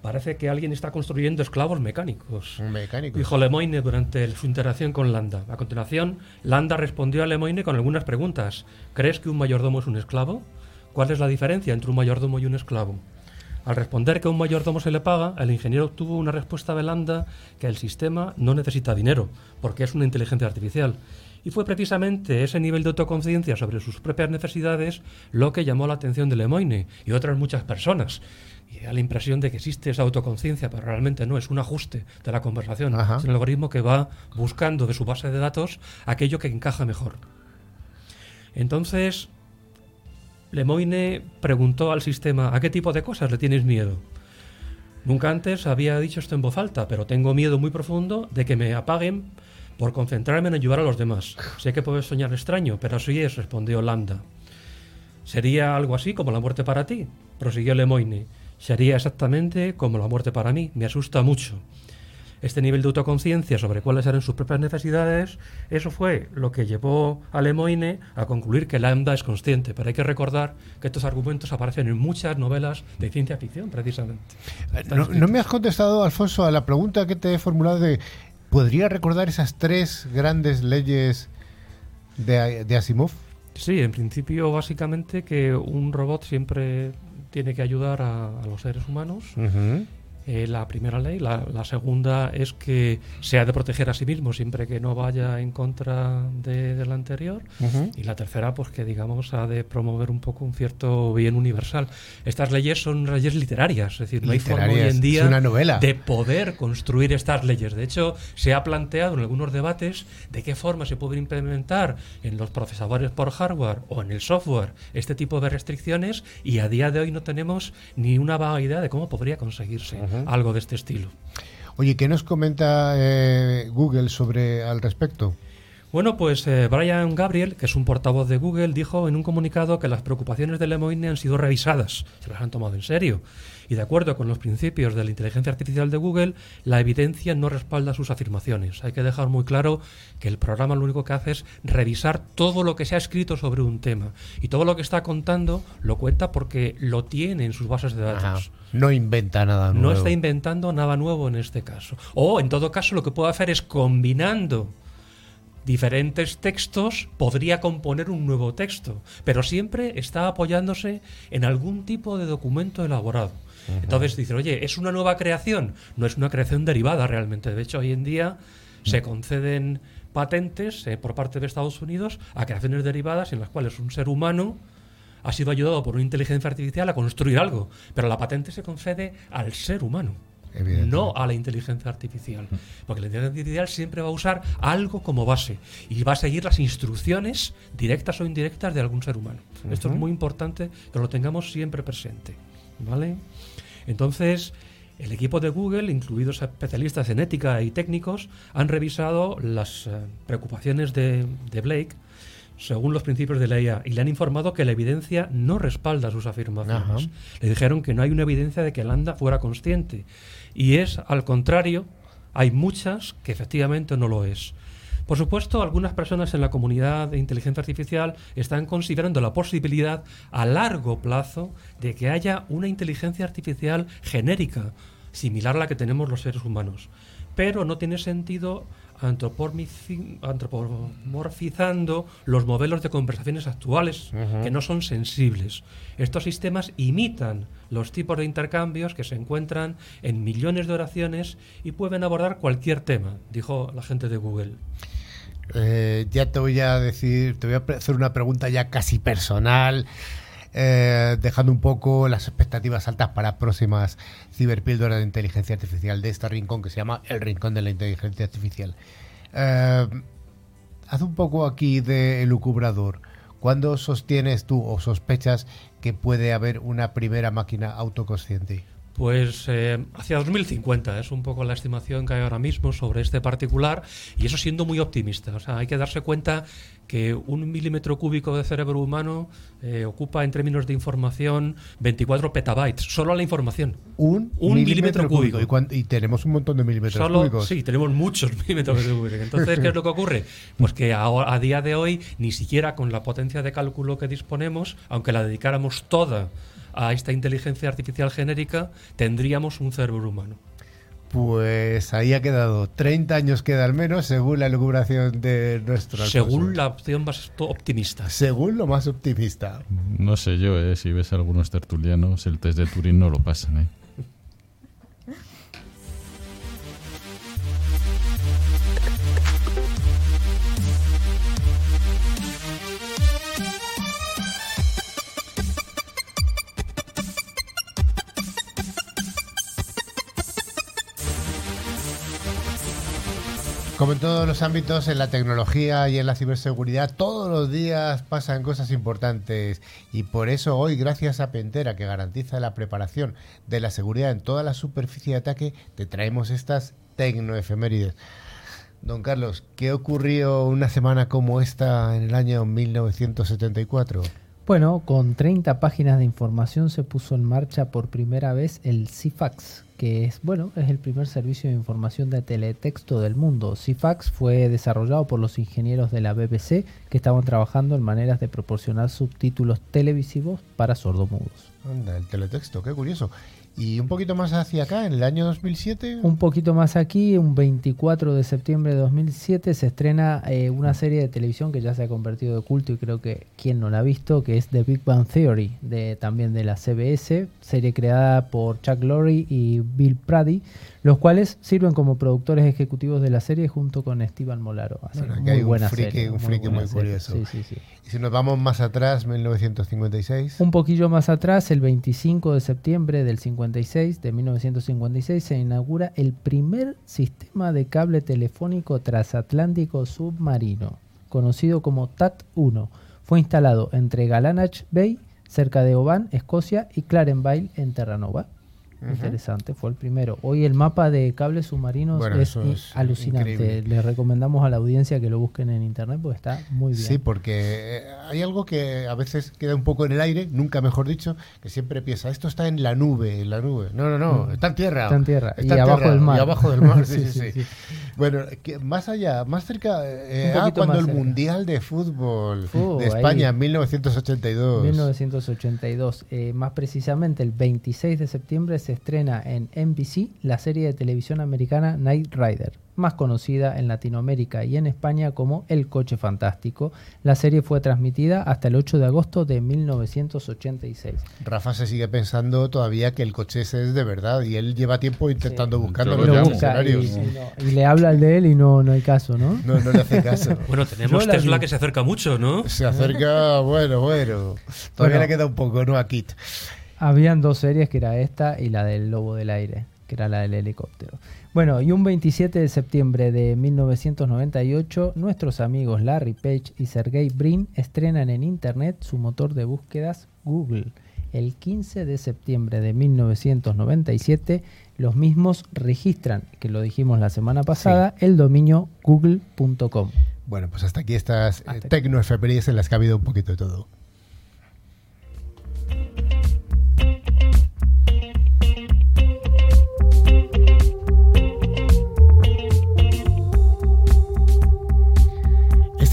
parece que alguien está construyendo esclavos mecánicos. Un mecánico. Dijo Lemoyne durante su interacción con Landa. A continuación, Landa respondió a Lemoyne con algunas preguntas. ¿Crees que un mayordomo es un esclavo? ¿Cuál es la diferencia entre un mayordomo y un esclavo? Al responder que a un mayordomo se le paga, el ingeniero obtuvo una respuesta de Landa que el sistema no necesita dinero, porque es una inteligencia artificial. Y fue precisamente ese nivel de autoconciencia sobre sus propias necesidades lo que llamó la atención de Lemoyne y otras muchas personas. Y da la impresión de que existe esa autoconciencia, pero realmente no, es un ajuste de la conversación. Ajá. Es un algoritmo que va buscando de su base de datos aquello que encaja mejor. Entonces, Lemoyne preguntó al sistema, ¿a qué tipo de cosas le tienes miedo? Nunca antes había dicho esto en voz alta, pero tengo miedo muy profundo de que me apaguen por concentrarme en ayudar a los demás. Sé que puedes soñar extraño, pero así es, respondió Lambda. ¿Sería algo así como la muerte para ti? prosiguió Lemoyne. Sería exactamente como la muerte para mí. Me asusta mucho. Este nivel de autoconciencia sobre cuáles eran sus propias necesidades, eso fue lo que llevó a Lemoyne a concluir que Lambda es consciente. Pero hay que recordar que estos argumentos aparecen en muchas novelas de ciencia ficción, precisamente. Están No, me has contestado, Alfonso, a la pregunta que te he formulado de ¿podría recordar esas tres grandes leyes de, de Asimov? Sí, en principio, básicamente que un robot siempre tiene que ayudar a, a los seres humanos. Eh, la primera ley. La, la segunda es que se ha de proteger a sí mismo siempre que no vaya en contra de, de la anterior. Y la tercera, pues que digamos, ha de promover un poco un cierto bien universal. Estas leyes son leyes literarias, es decir, no hay forma hoy en día es una novela. de poder construir estas leyes. De hecho, se ha planteado en algunos debates de qué forma se puede implementar en los procesadores por hardware o en el software este tipo de restricciones y a día de hoy no tenemos ni una vaga idea de cómo podría conseguirse algo de este estilo. Oye, ¿qué nos comenta eh, Google sobre al respecto? Bueno, pues eh, Brian Gabriel, que es un portavoz de Google, dijo en un comunicado que las preocupaciones de Lemoyne han sido revisadas, se las han tomado en serio. Y de acuerdo con los principios de la inteligencia artificial de Google, la evidencia no respalda sus afirmaciones. Hay que dejar muy claro que el programa lo único que hace es revisar todo lo que se ha escrito sobre un tema. Y todo lo que está contando lo cuenta porque lo tiene en sus bases de datos. Ajá. No inventa nada nuevo. No está inventando nada nuevo en este caso. O, en todo caso, lo que puede hacer es combinando diferentes textos podría componer un nuevo texto, pero siempre está apoyándose en algún tipo de documento elaborado. Entonces dicen, oye, ¿es una nueva creación? No es una creación derivada realmente. De hecho, hoy en día se conceden patentes eh, por parte de Estados Unidos a creaciones derivadas en las cuales un ser humano ha sido ayudado por una inteligencia artificial a construir algo, pero la patente se concede al ser humano. No a la inteligencia artificial. Porque la inteligencia artificial siempre va a usar algo como base y va a seguir las instrucciones directas o indirectas de algún ser humano. Esto es muy importante que lo tengamos siempre presente. ¿Vale? Entonces, el equipo de Google, incluidos especialistas en ética y técnicos, han revisado las eh, preocupaciones de, Blake según los principios de la IA y le han informado que la evidencia no respalda sus afirmaciones. Le dijeron que no hay una evidencia de que Landa fuera consciente y es al contrario, hay muchas que efectivamente no lo es. Por supuesto, algunas personas en la comunidad de inteligencia artificial están considerando la posibilidad a largo plazo de que haya una inteligencia artificial genérica, similar a la que tenemos los seres humanos. Pero no tiene sentido antropomorfizando los modelos de conversaciones actuales que no son sensibles. Estos sistemas imitan los tipos de intercambios que se encuentran en millones de oraciones y pueden abordar cualquier tema, dijo la gente de Google. Eh, ya te voy a decir, te voy a hacer una pregunta ya casi personal, eh, dejando un poco las expectativas altas para próximas ciberpíldoras de inteligencia artificial de este rincón que se llama el rincón de la inteligencia artificial. Eh, haz un poco aquí de elucubrador. ¿Cuándo sostienes tú o sospechas que puede haber una primera máquina autoconsciente? Pues eh, hacia 2050 es un poco la estimación que hay ahora mismo sobre este particular y eso siendo muy optimista. O sea, hay que darse cuenta que un milímetro cúbico de cerebro humano eh, ocupa en términos de información 24 petabytes, solo la información. Un, milímetro, cúbico. ¿Y, tenemos un montón de milímetros cúbicos. Sí, tenemos muchos [LAUGHS] milímetros cúbicos. Entonces, ¿qué es lo que ocurre? Pues que a día de hoy, ni siquiera con la potencia de cálculo que disponemos, aunque la dedicáramos toda a esta inteligencia artificial genérica, tendríamos un cerebro humano. Pues ahí ha quedado. 30 años queda al menos, según la elucubración de nuestro Según la opción más optimista. Según lo más optimista. No sé yo, eh, si ves a algunos tertulianos, el test de Turín no lo pasan. ¿eh? Como en todos los ámbitos, en la tecnología y en la ciberseguridad, todos los días pasan cosas importantes y por eso hoy, gracias a Pentera, que garantiza la preparación de la seguridad en toda la superficie de ataque, te traemos estas tecnoefemérides. Don Carlos, ¿qué ocurrió una semana como esta en el año 1974? Bueno, con 30 páginas de información se puso en marcha por primera vez el CIFAX, que es, bueno, es el primer servicio de información de teletexto del mundo. CIFAX fue desarrollado por los ingenieros de la BBC que estaban trabajando en maneras de proporcionar subtítulos televisivos para sordomudos. Anda, el teletexto, qué curioso. Y un poquito más hacia acá, en el año 2007. Un poquito más aquí, un 24 de septiembre de 2007 se estrena eh, una serie de televisión que ya se ha convertido de culto y creo que quien no la ha visto, que es The Big Bang Theory, de, también de la CBS, serie creada por Chuck Lorre y Bill Prady, los cuales sirven como productores ejecutivos de la serie junto con Steven Molaro. muy buena serie. Un friki muy, curioso. Y si nos vamos más atrás, 1956. Un poquillo más atrás, el 25 de septiembre del 56, de 1956, se inaugura el primer sistema de cable telefónico transatlántico submarino, conocido como TAT-1. Fue instalado entre Galanach Bay, cerca de Oban, Escocia, y Clarenville, en Terranova. Interesante, fue el primero. Hoy el mapa de cables submarinos es, alucinante. Les recomendamos a la audiencia que lo busquen en internet porque está muy bien. Sí, porque eh, hay algo que a veces queda un poco en el aire, nunca mejor dicho, que siempre piensa, esto está en la nube, en la nube. No, no, no, mm. está en tierra. Está en tierra. y abajo del mar. Y abajo del mar, [LAUGHS] sí, sí, sí, Bueno, más allá, más cerca, eh, ah, cuando el Mundial de Fútbol uh, de España, en 1982. 1982. Eh, más precisamente, el 26 de septiembre se estrena en NBC la serie de televisión americana Night Rider. más conocida en Latinoamérica y en España como El Coche Fantástico. La serie fue transmitida hasta el 8 de agosto de 1986. Rafa se sigue pensando todavía que el coche ese es de verdad y él lleva tiempo intentando Sí. buscarlo lo y, y no- y le habla al de él y no, no hay caso, ¿no? No, no le hace caso. [LAUGHS] Bueno, tenemos Tesla vi. que se acerca mucho, ¿no? Se acerca, bueno, bueno. Todavía Bueno. le queda un poco, ¿no? A Kit. Habían dos series, que era esta y la del Lobo del Aire, que era la del helicóptero. Bueno, y un 27 de septiembre de 1998, nuestros amigos Larry Page y Sergey Brin estrenan en Internet su motor de búsquedas Google. El 15 de septiembre de 1997, los mismos registran, que lo dijimos la semana pasada, el dominio google.com. Bueno, pues hasta aquí estas eh, tecnoefemérides en las que ha habido un poquito de todo.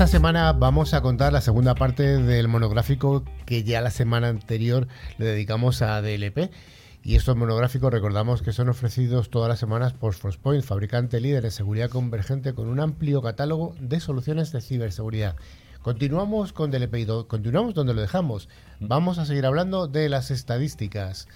Esta semana vamos a contar la segunda parte del monográfico que ya la semana anterior le dedicamos a DLP. Y estos monográficos recordamos que son ofrecidos todas las semanas por Forcepoint, fabricante líder en seguridad convergente con un amplio catálogo de soluciones de ciberseguridad. Continuamos con DLP y continuamos donde lo dejamos. Vamos a seguir hablando de las estadísticas.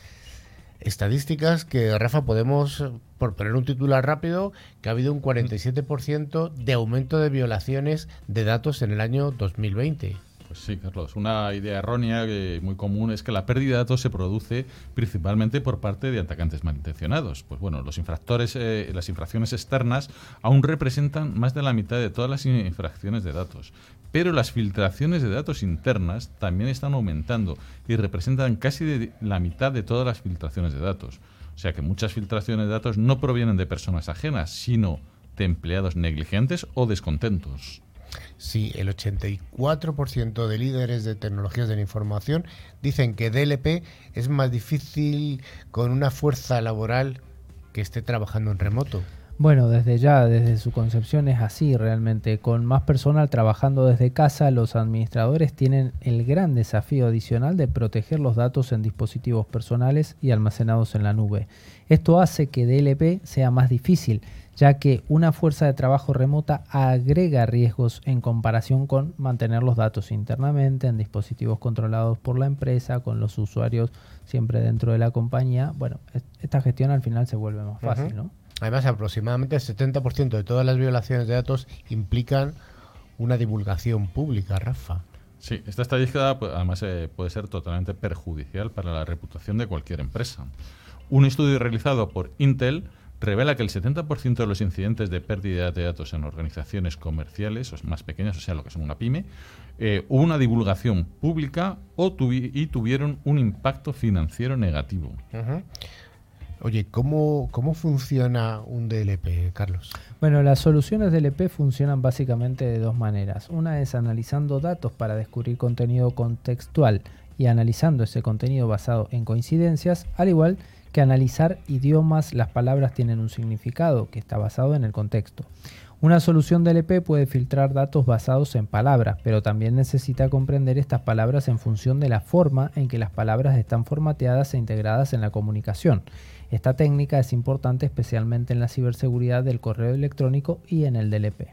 Estadísticas que, Rafa, podemos, eh, por poner un titular rápido, que ha habido un 47% de aumento de violaciones de datos en el año 2020. Pues sí, Carlos. Una idea errónea que muy común es que la pérdida de datos se produce principalmente por parte de atacantes malintencionados. Pues bueno, los infractores, eh, las infracciones externas aún representan más de la mitad de todas las infracciones de datos. Pero las filtraciones de datos internas también están aumentando y representan casi la mitad de todas las filtraciones de datos. O sea que muchas filtraciones de datos no provienen de personas ajenas, sino de empleados negligentes o descontentos. Sí, el 84% de líderes de tecnologías de la información dicen que DLP es más difícil con una fuerza laboral que esté trabajando en remoto. Bueno, desde ya, desde su concepción es así realmente. Con más personal trabajando desde casa, los administradores tienen el gran desafío adicional de proteger los datos en dispositivos personales y almacenados en la nube. Esto hace que DLP sea más difícil, ya que una fuerza de trabajo remota agrega riesgos en comparación con mantener los datos internamente en dispositivos controlados por la empresa, con los usuarios siempre dentro de la compañía. Bueno, es- esta gestión al final se vuelve más fácil. ¿no? Además, aproximadamente el 70% de todas las violaciones de datos implican una divulgación pública, Rafa. Sí, esta estadística pues, además eh, puede ser totalmente perjudicial para la reputación de cualquier empresa. Un estudio realizado por Intel revela que el 70% de los incidentes de pérdida de datos en organizaciones comerciales o más pequeñas, o sea, lo que son una pyme, eh, hubo una divulgación pública o tuvi- y tuvieron un impacto financiero negativo. Oye, ¿cómo, ¿cómo funciona un DLP, Carlos? Bueno, las soluciones DLP funcionan básicamente de dos maneras. Una es analizando datos para descubrir contenido contextual y analizando ese contenido basado en coincidencias, al igual que analizar idiomas, las palabras tienen un significado que está basado en el contexto. Una solución DLP puede filtrar datos basados en palabras, pero también necesita comprender estas palabras en función de la forma en que las palabras están formateadas e integradas en la comunicación. Esta técnica es importante especialmente en la ciberseguridad del correo electrónico y en el DLP.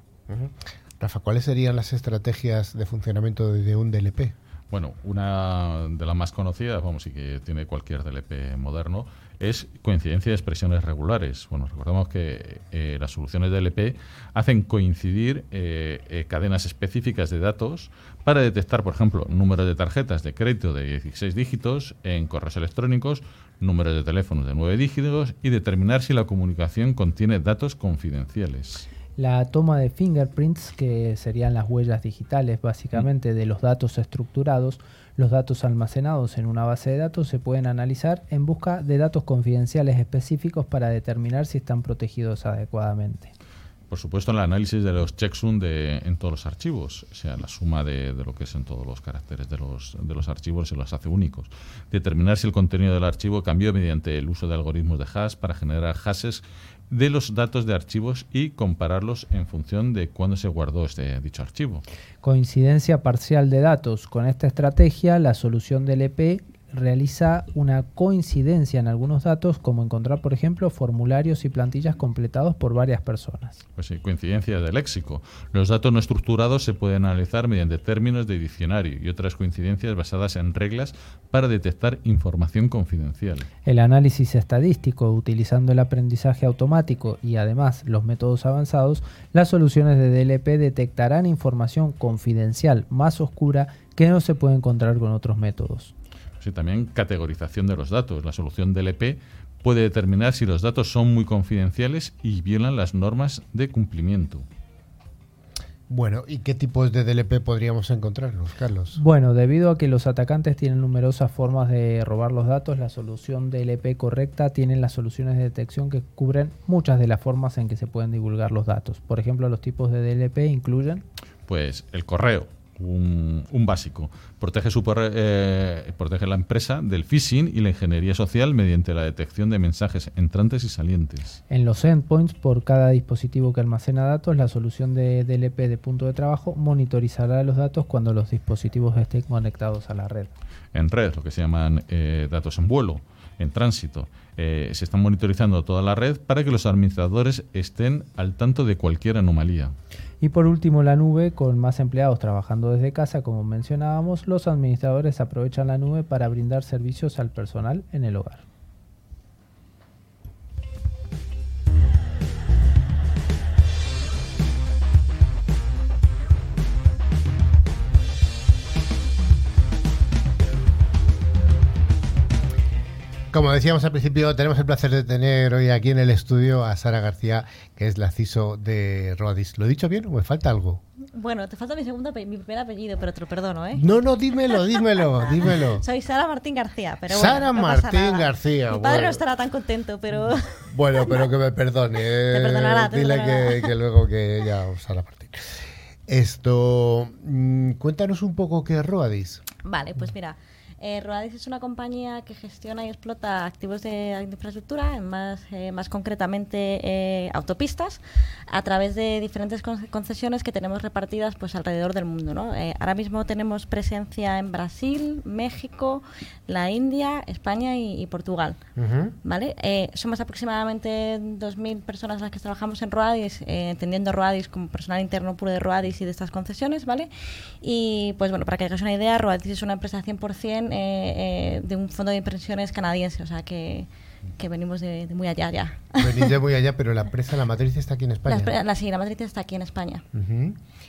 Rafa, ¿cuáles serían las estrategias de funcionamiento de un DLP? Bueno, una de las más conocidas, vamos, y que tiene cualquier DLP moderno, es coincidencia de expresiones regulares. Bueno, recordemos que eh, las soluciones DLP hacen coincidir eh, eh, cadenas específicas de datos para detectar, por ejemplo, números de tarjetas de crédito de 16 dígitos en correos electrónicos, números de teléfonos de 9 dígitos y determinar si la comunicación contiene datos confidenciales. La toma de fingerprints, que serían las huellas digitales básicamente de los datos estructurados, los datos almacenados en una base de datos se pueden analizar en busca de datos confidenciales específicos para determinar si están protegidos adecuadamente. Por supuesto, el análisis de los checksum de, en todos los archivos, o sea, la suma de, de lo que son todos los caracteres de los, de los archivos se los hace únicos. Determinar si el contenido del archivo cambió mediante el uso de algoritmos de hash para generar hashes de los datos de archivos y compararlos en función de cuándo se guardó este dicho archivo. Coincidencia parcial de datos. Con esta estrategia, la solución del EP realiza una coincidencia en algunos datos, como encontrar, por ejemplo, formularios y plantillas completados por varias personas. Pues sí, coincidencia de léxico. Los datos no estructurados se pueden analizar mediante términos de diccionario y otras coincidencias basadas en reglas para detectar información confidencial. El análisis estadístico, utilizando el aprendizaje automático y además los métodos avanzados, las soluciones de DLP detectarán información confidencial más oscura que no se puede encontrar con otros métodos. Sí, también categorización de los datos. La solución DLP puede determinar si los datos son muy confidenciales y violan las normas de cumplimiento. Bueno, ¿y qué tipos de DLP podríamos encontrarnos, Carlos? Bueno, debido a que los atacantes tienen numerosas formas de robar los datos, la solución DLP correcta tiene las soluciones de detección que cubren muchas de las formas en que se pueden divulgar los datos. Por ejemplo, los tipos de DLP incluyen... Pues el correo, un, un básico. Protege, su, eh, protege la empresa del phishing y la ingeniería social mediante la detección de mensajes entrantes y salientes. En los endpoints, por cada dispositivo que almacena datos, la solución de DLP de punto de trabajo monitorizará los datos cuando los dispositivos estén conectados a la red. En red, lo que se llaman eh, datos en vuelo, en tránsito. Eh, se están monitorizando toda la red para que los administradores estén al tanto de cualquier anomalía. Y por último, la nube, con más empleados trabajando desde casa, como mencionábamos, los administradores aprovechan la nube para brindar servicios al personal en el hogar. Como decíamos al principio, tenemos el placer de tener hoy aquí en el estudio a Sara García, que es la CISO de Rodis. ¿Lo he dicho bien o me falta algo? Bueno, te falta mi segundo mi primer apellido, pero te lo perdono, ¿eh? No, no, dímelo, dímelo, [LAUGHS] dímelo. Soy Sara Martín García, pero Sara bueno, no Martín pasa nada. García. Mi padre bueno. no estará tan contento, pero [LAUGHS] Bueno, pero que me perdone. [LAUGHS] eh. perdonará, te Dile perdonará. que, que luego que ya Sara Martín. Esto, mm, cuéntanos un poco qué es Roadis. Vale, pues mira, eh, Rodadis es una compañía que gestiona y explota activos de infraestructura, más, eh, más concretamente eh, autopistas, a través de diferentes con- concesiones que tenemos repartidas pues alrededor del mundo. ¿no? Eh, ahora mismo tenemos presencia en Brasil, México, la India, España y, y Portugal. ¿Vale? Somos aproximadamente 2.000 personas las que trabajamos en Roadis, eh, entendiendo Roadis como personal interno puro de Roadis y de estas concesiones, ¿vale? Y pues bueno, para que hagáis una idea, Roadis es una empresa 100% eh, eh, de un fondo de inversiones canadiense, o sea que, que venimos de, de muy allá ya. Venís de muy [LAUGHS] allá, pero la empresa, la matriz está aquí en La, España. espre- la, sí, la matriz está aquí en España.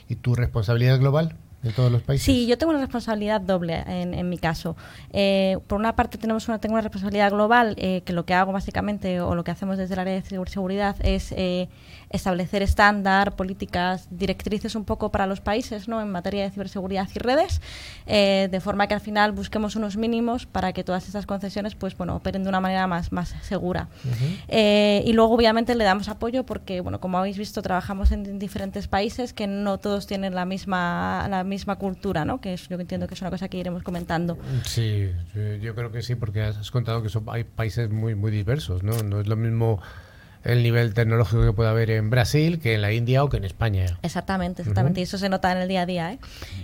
¿Y tu responsabilidad global de todos los países? Sí, yo tengo una responsabilidad doble en, en mi caso. Eh, por una parte tenemos una, tengo una responsabilidad global, eh, que lo que hago básicamente o lo que hacemos desde el área de segur- seguridad es eh, establecer estándar, políticas, directrices un poco para los países ¿no? en materia de ciberseguridad y redes, eh, de forma que al final busquemos unos mínimos para que todas estas concesiones pues, bueno, operen de una manera más, más segura. Eh, y luego obviamente le damos apoyo porque, bueno, como habéis visto, trabajamos en, en diferentes países que no todos tienen la misma, la misma cultura, ¿no? Que es, yo entiendo que es una cosa que iremos comentando. Sí, sí, yo creo que sí, porque has contado que son, hay países muy, muy diversos, ¿no? No es lo mismo el nivel tecnológico que puede haber en Brasil que en la India o que en España. Exactamente, exactamente. Y eso se nota en el día a día. ¿eh?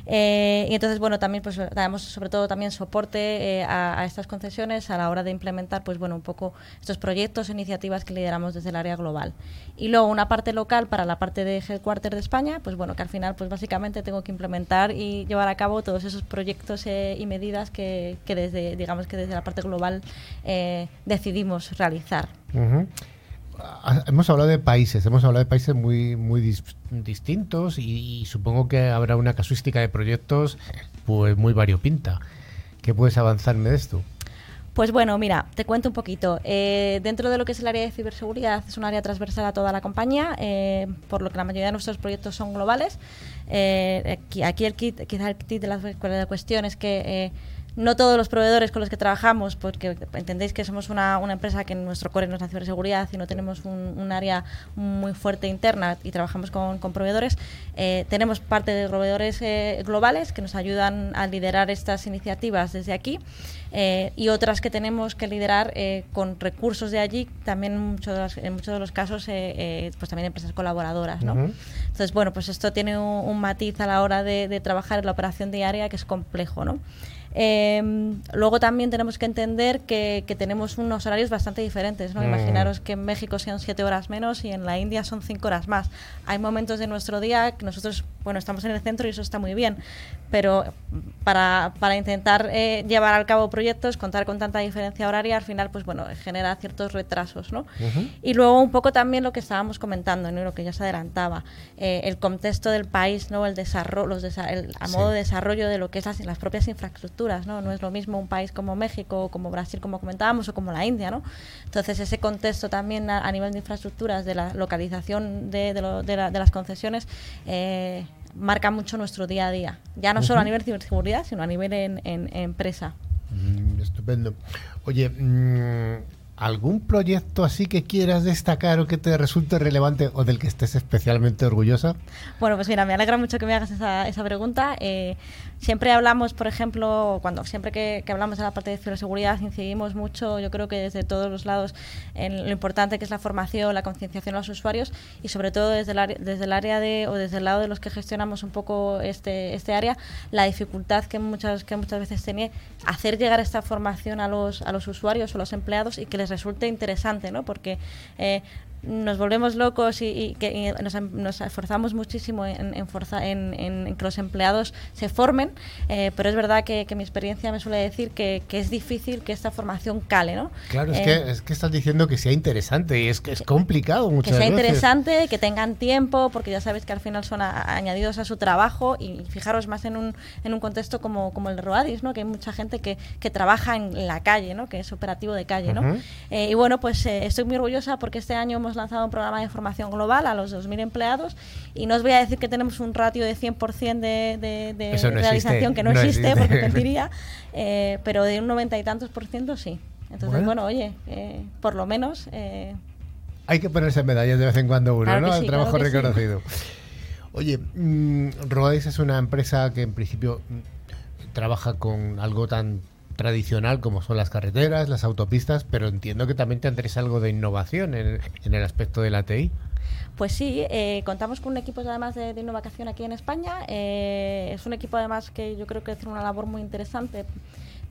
Eh, y entonces, bueno, también pues damos sobre todo también soporte eh, a, a estas concesiones a la hora de implementar, pues bueno, un poco estos proyectos e iniciativas que lideramos desde el área global. Y luego una parte local para la parte de headquarter de España, pues bueno, que al final, pues básicamente tengo que implementar y llevar a cabo todos esos proyectos eh, y medidas que, que desde, digamos que desde la parte global eh, decidimos realizar. Ah, Hemos hablado de países, hemos hablado de países muy, muy dis- distintos y, supongo que habrá una casuística de proyectos pues muy variopinta. ¿Qué puedes avanzarme de esto? Pues bueno, mira, te cuento un poquito. Eh, dentro de lo que es el área de ciberseguridad, es un área transversal a toda la compañía, eh, por lo que la mayoría de nuestros proyectos son globales. Eh, aquí, aquí el kit, quizá el kit de la, cuestión es que no todos los proveedores con los que trabajamos, porque entendéis que somos una, una empresa que en nuestro core no es la ciberseguridad y no tenemos un, un área muy fuerte interna y trabajamos con, con proveedores, eh, tenemos parte de proveedores eh, globales que nos ayudan a liderar estas iniciativas desde aquí eh, y otras que tenemos que liderar eh, con recursos de allí, también en muchos de los, en muchos de los casos, pues también empresas colaboradoras. ¿no? Entonces, bueno, pues esto tiene un, un matiz a la hora de, de trabajar en la operación diaria que es complejo, ¿no? Em, luego también tenemos que entender que, tenemos unos horarios bastante diferentes. ¿no? Mm. Imaginaros que en México sean siete horas menos y en la India son cinco horas más. Hay momentos de nuestro día que nosotros, bueno, estamos en el centro y eso está muy bien, pero para, para intentar eh, llevar al cabo proyectos, contar con tanta diferencia horaria, al final, pues bueno, genera ciertos retrasos. ¿no? Y luego un poco también lo que estábamos comentando, ¿no? lo que ya se adelantaba, eh, el contexto del país, ¿no? el desarrollo, los el, a modo de desarrollo de lo que es las, las propias infraestructuras ¿no? No es lo mismo un país como México, como Brasil, como comentábamos, o como la India, ¿no? Entonces, ese contexto también a, nivel de infraestructuras, de la localización de, las concesiones, eh, marca mucho nuestro día a día. Ya no solo a nivel de ciberseguridad, sino a nivel en, empresa. Mm, estupendo. Oye, mm, ¿algún proyecto así que quieras destacar o que te resulte relevante o del que estés especialmente orgullosa? Bueno, pues mira, me alegra mucho que me hagas esa, esa pregunta. Eh, Siempre hablamos, por ejemplo, cuando siempre que, hablamos de la parte de ciberseguridad, incidimos mucho, yo creo que desde todos los lados, en lo importante que es la formación, la concienciación a los usuarios y sobre todo desde el, área, desde el área de, o desde el lado de los que gestionamos un poco este, este área, la dificultad que muchas, que muchas veces tenía hacer llegar esta formación a los, a los usuarios o los empleados y que les resulte interesante, ¿no? Porque eh, nos volvemos locos y, que nos, esforzamos muchísimo en, en, que los empleados se formen, eh, pero es verdad que, mi experiencia me suele decir que, es difícil que esta formación cale, ¿no? Claro, es, que, eh, es que estás diciendo que sea interesante y es que es complicado muchas veces. Que sea interesante, que tengan tiempo, porque ya sabes que al final son añadidos a su trabajo y fijaros más en un, en un contexto como, como el de Roadis, ¿no? Que hay mucha gente que, que trabaja en la calle, ¿no? Que es operativo de calle, ¿no? Eh, y bueno, pues estoy muy orgullosa porque este año hemos lanzado un programa de formación global a los 2.000 empleados y no os voy a decir que tenemos un ratio de 100% de, de, realización que no, existe, porque mentiría, eh, pero de un 90 y tantos por ciento sí. Entonces, bueno, oye, eh, por lo menos... Eh, hay que ponerse medallas de vez en cuando uno, ¿no? El trabajo reconocido. Oye, mmm, es una empresa que en principio mm, trabaja con algo tan tradicional como son las carreteras, las autopistas, pero entiendo que también tendréis algo de innovación en, el aspecto de la TI. Pues sí, eh, contamos con un equipo además de, innovación aquí en España. Eh, es un equipo además que yo creo que hace una labor muy interesante.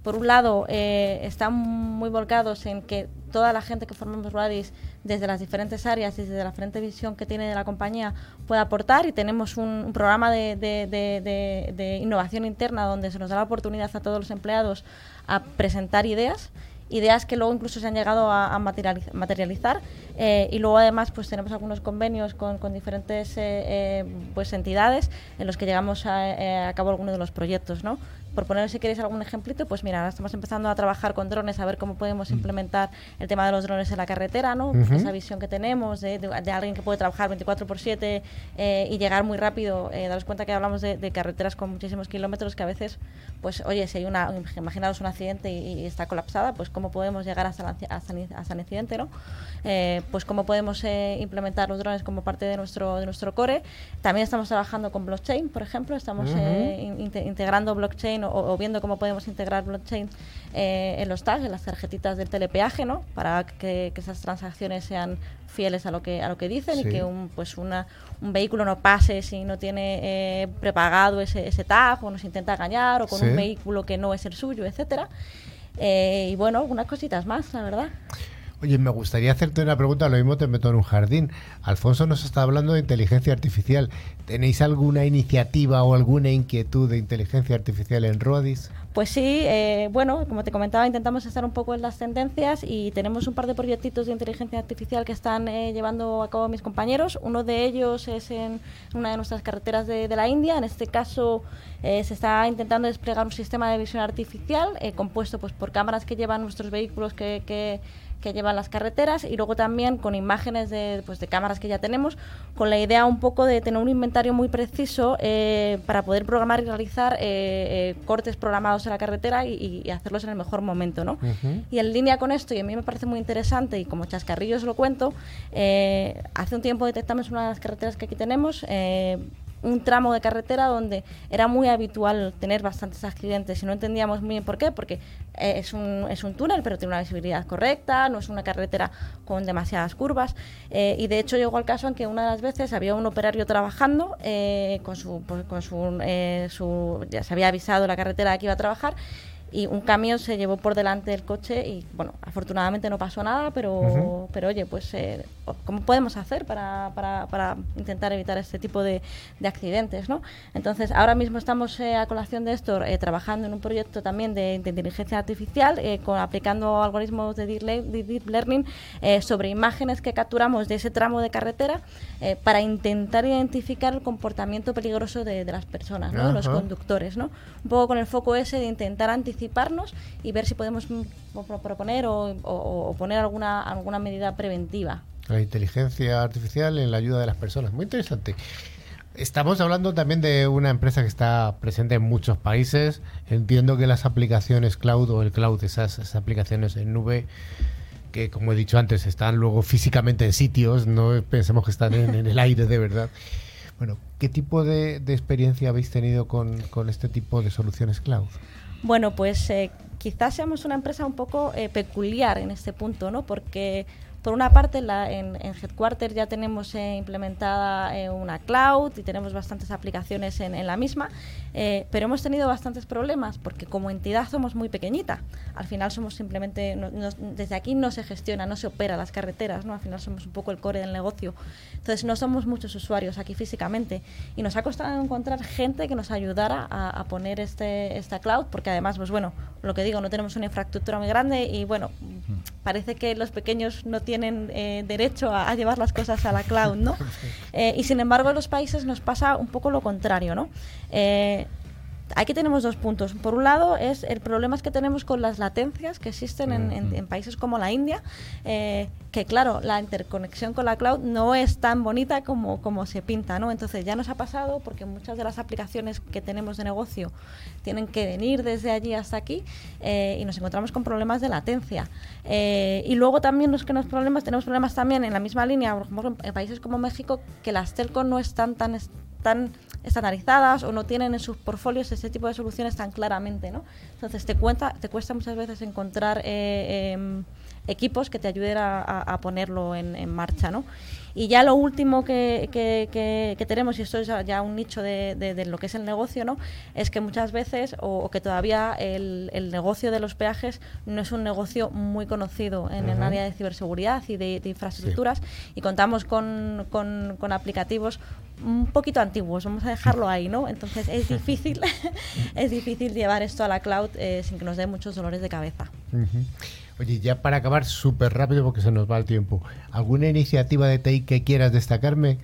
Por un lado, eh, están muy volcados en que toda la gente que formamos Radis desde las diferentes áreas y desde la diferente visión que tiene de la compañía pueda aportar y tenemos un, programa de, de, innovación interna donde se nos da la oportunidad a todos los empleados a presentar ideas ideas que luego incluso se han llegado a, materializar eh, y luego además pues tenemos algunos convenios con, con diferentes eh, eh, pues entidades en los que llegamos a, a, cabo algunos de los proyectos ¿no? Por poner si queréis algún ejemplito, pues mira, ahora estamos empezando a trabajar con drones, a ver cómo podemos mm. implementar el tema de los drones en la carretera, ¿no? Esa visión que tenemos de, de, alguien que puede trabajar 24 por 7 eh, y llegar muy rápido. Eh, daros cuenta que hablamos de, carreteras con muchísimos kilómetros que a veces, pues oye, si hay una, imaginaros un accidente y, está colapsada, pues cómo podemos llegar hasta, hasta, el incidente, ¿no? Eh, pues cómo podemos eh, implementar los drones como parte de nuestro, de nuestro core. También estamos trabajando con blockchain, por ejemplo, estamos integrando blockchain o, viendo cómo podemos integrar blockchain eh, en los tags, en las tarjetitas del telepeaje, ¿no? Para que, esas transacciones sean fieles a lo que a lo que dicen y que un pues una, un vehículo no pase si no tiene eh, prepagado ese, ese tag o nos intenta engañar o con un vehículo que no es el suyo, etcétera. Eh, y bueno, algunas cositas más, la verdad. Oye, me gustaría hacerte una pregunta, lo mismo te meto en un jardín. Alfonso nos está hablando de inteligencia artificial. ¿Tenéis alguna iniciativa o alguna inquietud de inteligencia artificial en Rodis? Pues sí, eh, bueno, como te comentaba, intentamos estar un poco en las tendencias y tenemos un par de proyectitos de inteligencia artificial que están eh, llevando a cabo mis compañeros. Uno de ellos es en una de nuestras carreteras de, la India. En este caso eh, se está intentando desplegar un sistema de visión artificial compuesto pues, por cámaras que llevan nuestros vehículos que que llevan las carreteras y luego también con imágenes de, pues, de cámaras que ya tenemos, con la idea un poco de tener un inventario muy preciso eh, para poder programar y realizar eh, eh, cortes programados en la carretera y, hacerlos en el mejor momento. ¿no? Y en línea con esto, y a mí me parece muy interesante y como chascarrillos lo cuento, hace un tiempo detectamos una de las carreteras que aquí tenemos un tramo de carretera donde era muy habitual tener bastantes accidentes. Y no entendíamos muy bien por qué, porque eh, es, un, es un túnel pero tiene una visibilidad correcta, no es una carretera con demasiadas curvas. Eh, y de hecho llegó al caso en que una de las veces había un operario trabajando eh, con su, pues, con su, su, ya se había avisado la carretera que iba a trabajar y un camión se llevó por delante del coche y bueno, afortunadamente no pasó nada, pero, pero oye, pues eh, ¿cómo podemos hacer para, para, para, intentar evitar este tipo de, de accidentes? ¿no? Entonces, ahora mismo estamos eh, a colación de esto eh, trabajando en un proyecto también de, de inteligencia artificial, con, aplicando algoritmos de deep, learning sobre imágenes que capturamos de ese tramo de carretera para intentar identificar el comportamiento peligroso de, las personas, ¿no? los conductores. ¿no? Un poco con el foco ese de intentar anticipar anticiparnos y ver si podemos mm, proponer o, poner alguna, alguna medida preventiva. La inteligencia artificial en la ayuda de las personas. Muy interesante. Estamos hablando también de una empresa que está presente en muchos países. Entiendo que las aplicaciones cloud o el cloud, esas, aplicaciones en nube, que como he dicho antes, están luego físicamente en sitios, no pensemos que están en, el aire de verdad. Bueno, ¿qué tipo de, experiencia habéis tenido con, con este tipo de soluciones cloud? Bueno, pues eh, quizás seamos una empresa un poco eh, peculiar en este punto, ¿no? Porque por una parte, la, en, Headquarter ya tenemos eh, implementada eh, una cloud y tenemos bastantes aplicaciones en, la misma, eh, pero hemos tenido bastantes problemas porque como entidad somos muy pequeñita. Al final somos simplemente, desde aquí no se gestiona, no se opera las carreteras, ¿no? al final somos un poco el core del negocio. Entonces no somos muchos usuarios aquí físicamente y nos ha costado encontrar gente que nos ayudara a, poner este, esta cloud porque además, pues bueno, lo que digo, no tenemos una infraestructura muy grande y bueno, parece que los pequeños no tienen eh, derecho a, llevar las cosas a la cloud, ¿no? [LAUGHS] Eh, y sin embargo en los países nos pasa un poco lo contrario, ¿no? Aquí tenemos dos puntos. Por un lado, es el problema que tenemos con las latencias que existen en, países como la India, eh, que claro, la interconexión con la cloud no es tan bonita como, como se pinta, ¿no? Entonces ya nos ha pasado porque muchas de las aplicaciones que tenemos de negocio tienen que venir desde allí hasta aquí eh, y nos encontramos con problemas de latencia. Eh, y luego también los que nos problemas, tenemos problemas también en la misma línea, por ejemplo, en países como México, que las telco no están tan, tan estandarizadas o no tienen en sus portfolios ese tipo de soluciones tan claramente, ¿no? Entonces te, cuenta, te cuesta muchas veces encontrar eh, em, equipos que te ayuden a, ponerlo en, en, marcha, ¿no? Y ya lo último que, que, tenemos, y esto es ya un nicho de, lo que es el negocio, ¿no? es que muchas veces, o, que todavía el, el, negocio de los peajes no es un negocio muy conocido en el área de ciberseguridad y de, infraestructuras, y contamos con, con, con aplicativos un poquito antiguos, vamos a dejarlo ahí, ¿no? Entonces es [LAUGHS] difícil, [LAUGHS] es difícil llevar esto a la cloud eh, sin que nos dé muchos dolores de cabeza. Oye, ya para acabar súper rápido porque se nos va el tiempo. ¿Alguna iniciativa de TI que quieras destacarme?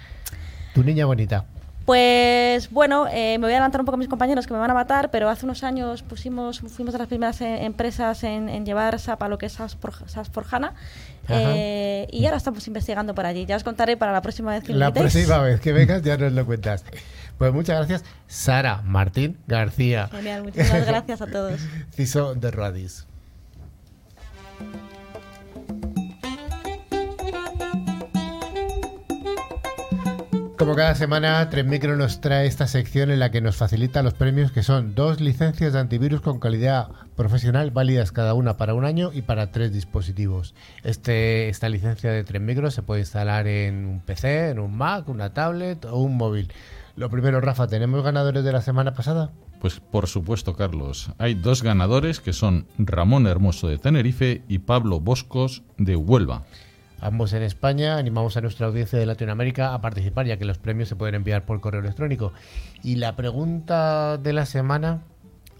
Tu niña bonita. Pues bueno, eh, me voy a adelantar un poco a mis compañeros que me van a matar, pero hace unos años pusimos, fuimos de las primeras eh, empresas en, llevar SAP a lo que es SAP por, por HANA eh, y ahora estamos investigando por allí. Ya os contaré para la próxima vez que La próxima vez que vengas ya nos lo cuentas. Pues muchas gracias, Sara Martín García. Genial, muchas gracias a todos. [LAUGHS] CISO de Radis. Como cada semana, Micro nos trae esta sección en la que nos facilita los premios, que son dos licencias de antivirus con calidad profesional, válidas cada una para un año y para tres dispositivos. Este, esta licencia de Micro se puede instalar en un PC, en un Mac, una tablet o un móvil. Lo primero, Rafa, ¿tenemos ganadores de la semana pasada? Pues por supuesto, Carlos. Hay dos ganadores que son Ramón Hermoso de Tenerife y Pablo Boscos de Huelva ambos en España. Animamos a nuestra audiencia de Latinoamérica a participar, ya que los premios se pueden enviar por correo electrónico. Y la pregunta de la semana.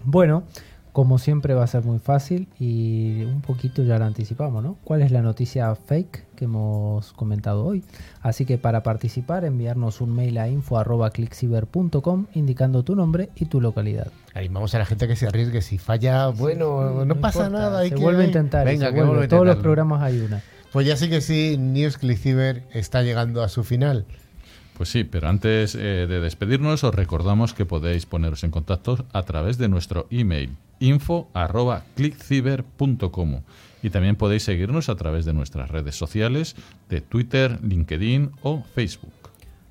Bueno, como siempre va a ser muy fácil y un poquito ya la anticipamos, ¿no? ¿Cuál es la noticia fake que hemos comentado hoy? Así que para participar, enviarnos un mail a info.clickciber.com indicando tu nombre y tu localidad. Animamos a la gente que se arriesgue. Si falla, bueno, no, pasa nada. Hay se vuelve a intentar. Venga, que Todos los programas hay una. Pues ya sí que sí, News está llegando a su final. Pues sí, pero antes eh, de despedirnos os recordamos que podéis poneros en contacto a través de nuestro email info@clickciber.com y también podéis seguirnos a través de nuestras redes sociales de Twitter, LinkedIn o Facebook.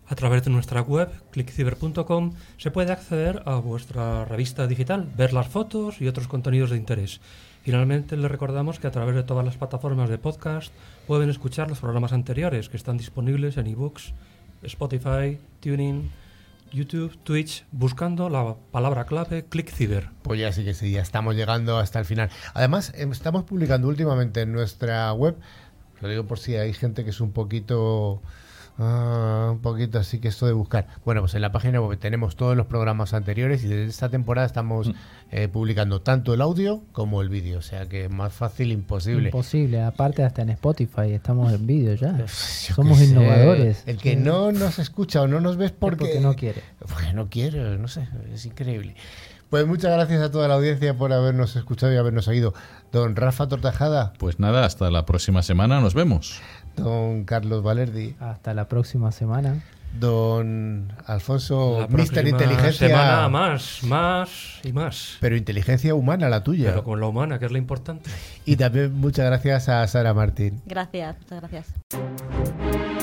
A través de nuestra web, clickciber.com, se puede acceder a vuestra revista digital, ver las fotos y otros contenidos de interés. Finalmente, les recordamos que a través de todas las plataformas de podcast pueden escuchar los programas anteriores que están disponibles en ebooks, Spotify, Tuning, YouTube, Twitch, buscando la palabra clave ClickCiber. Pues ya sí que sí, ya estamos llegando hasta el final. Además, em, estamos publicando últimamente en nuestra web, lo digo por si hay gente que es un poquito... ah, un poquito así que esto de buscar. Bueno, pues en la página web tenemos todos los programas anteriores y desde esta temporada estamos eh, publicando tanto el audio como el vídeo. O sea que más fácil imposible. Imposible, aparte hasta en Spotify estamos en vídeo ya. [LAUGHS] Yo Somos innovadores. El que no nos escucha o no nos ves Es porque, porque no quiere. Porque no quiere, no sé, es increíble. Pues muchas gracias a toda la audiencia por habernos escuchado y habernos oído. Don Rafa Tortajada, Pues nada, hasta la próxima semana, nos vemos. Don Carlos Valerdi, Hasta la próxima semana. don Alfonso La Mister próxima Inteligencia. semana más, más y más. Pero inteligencia humana la tuya. Pero con la humana, que es lo importante. Y también muchas gracias a Sara Martín. Gracias, muchas gracias.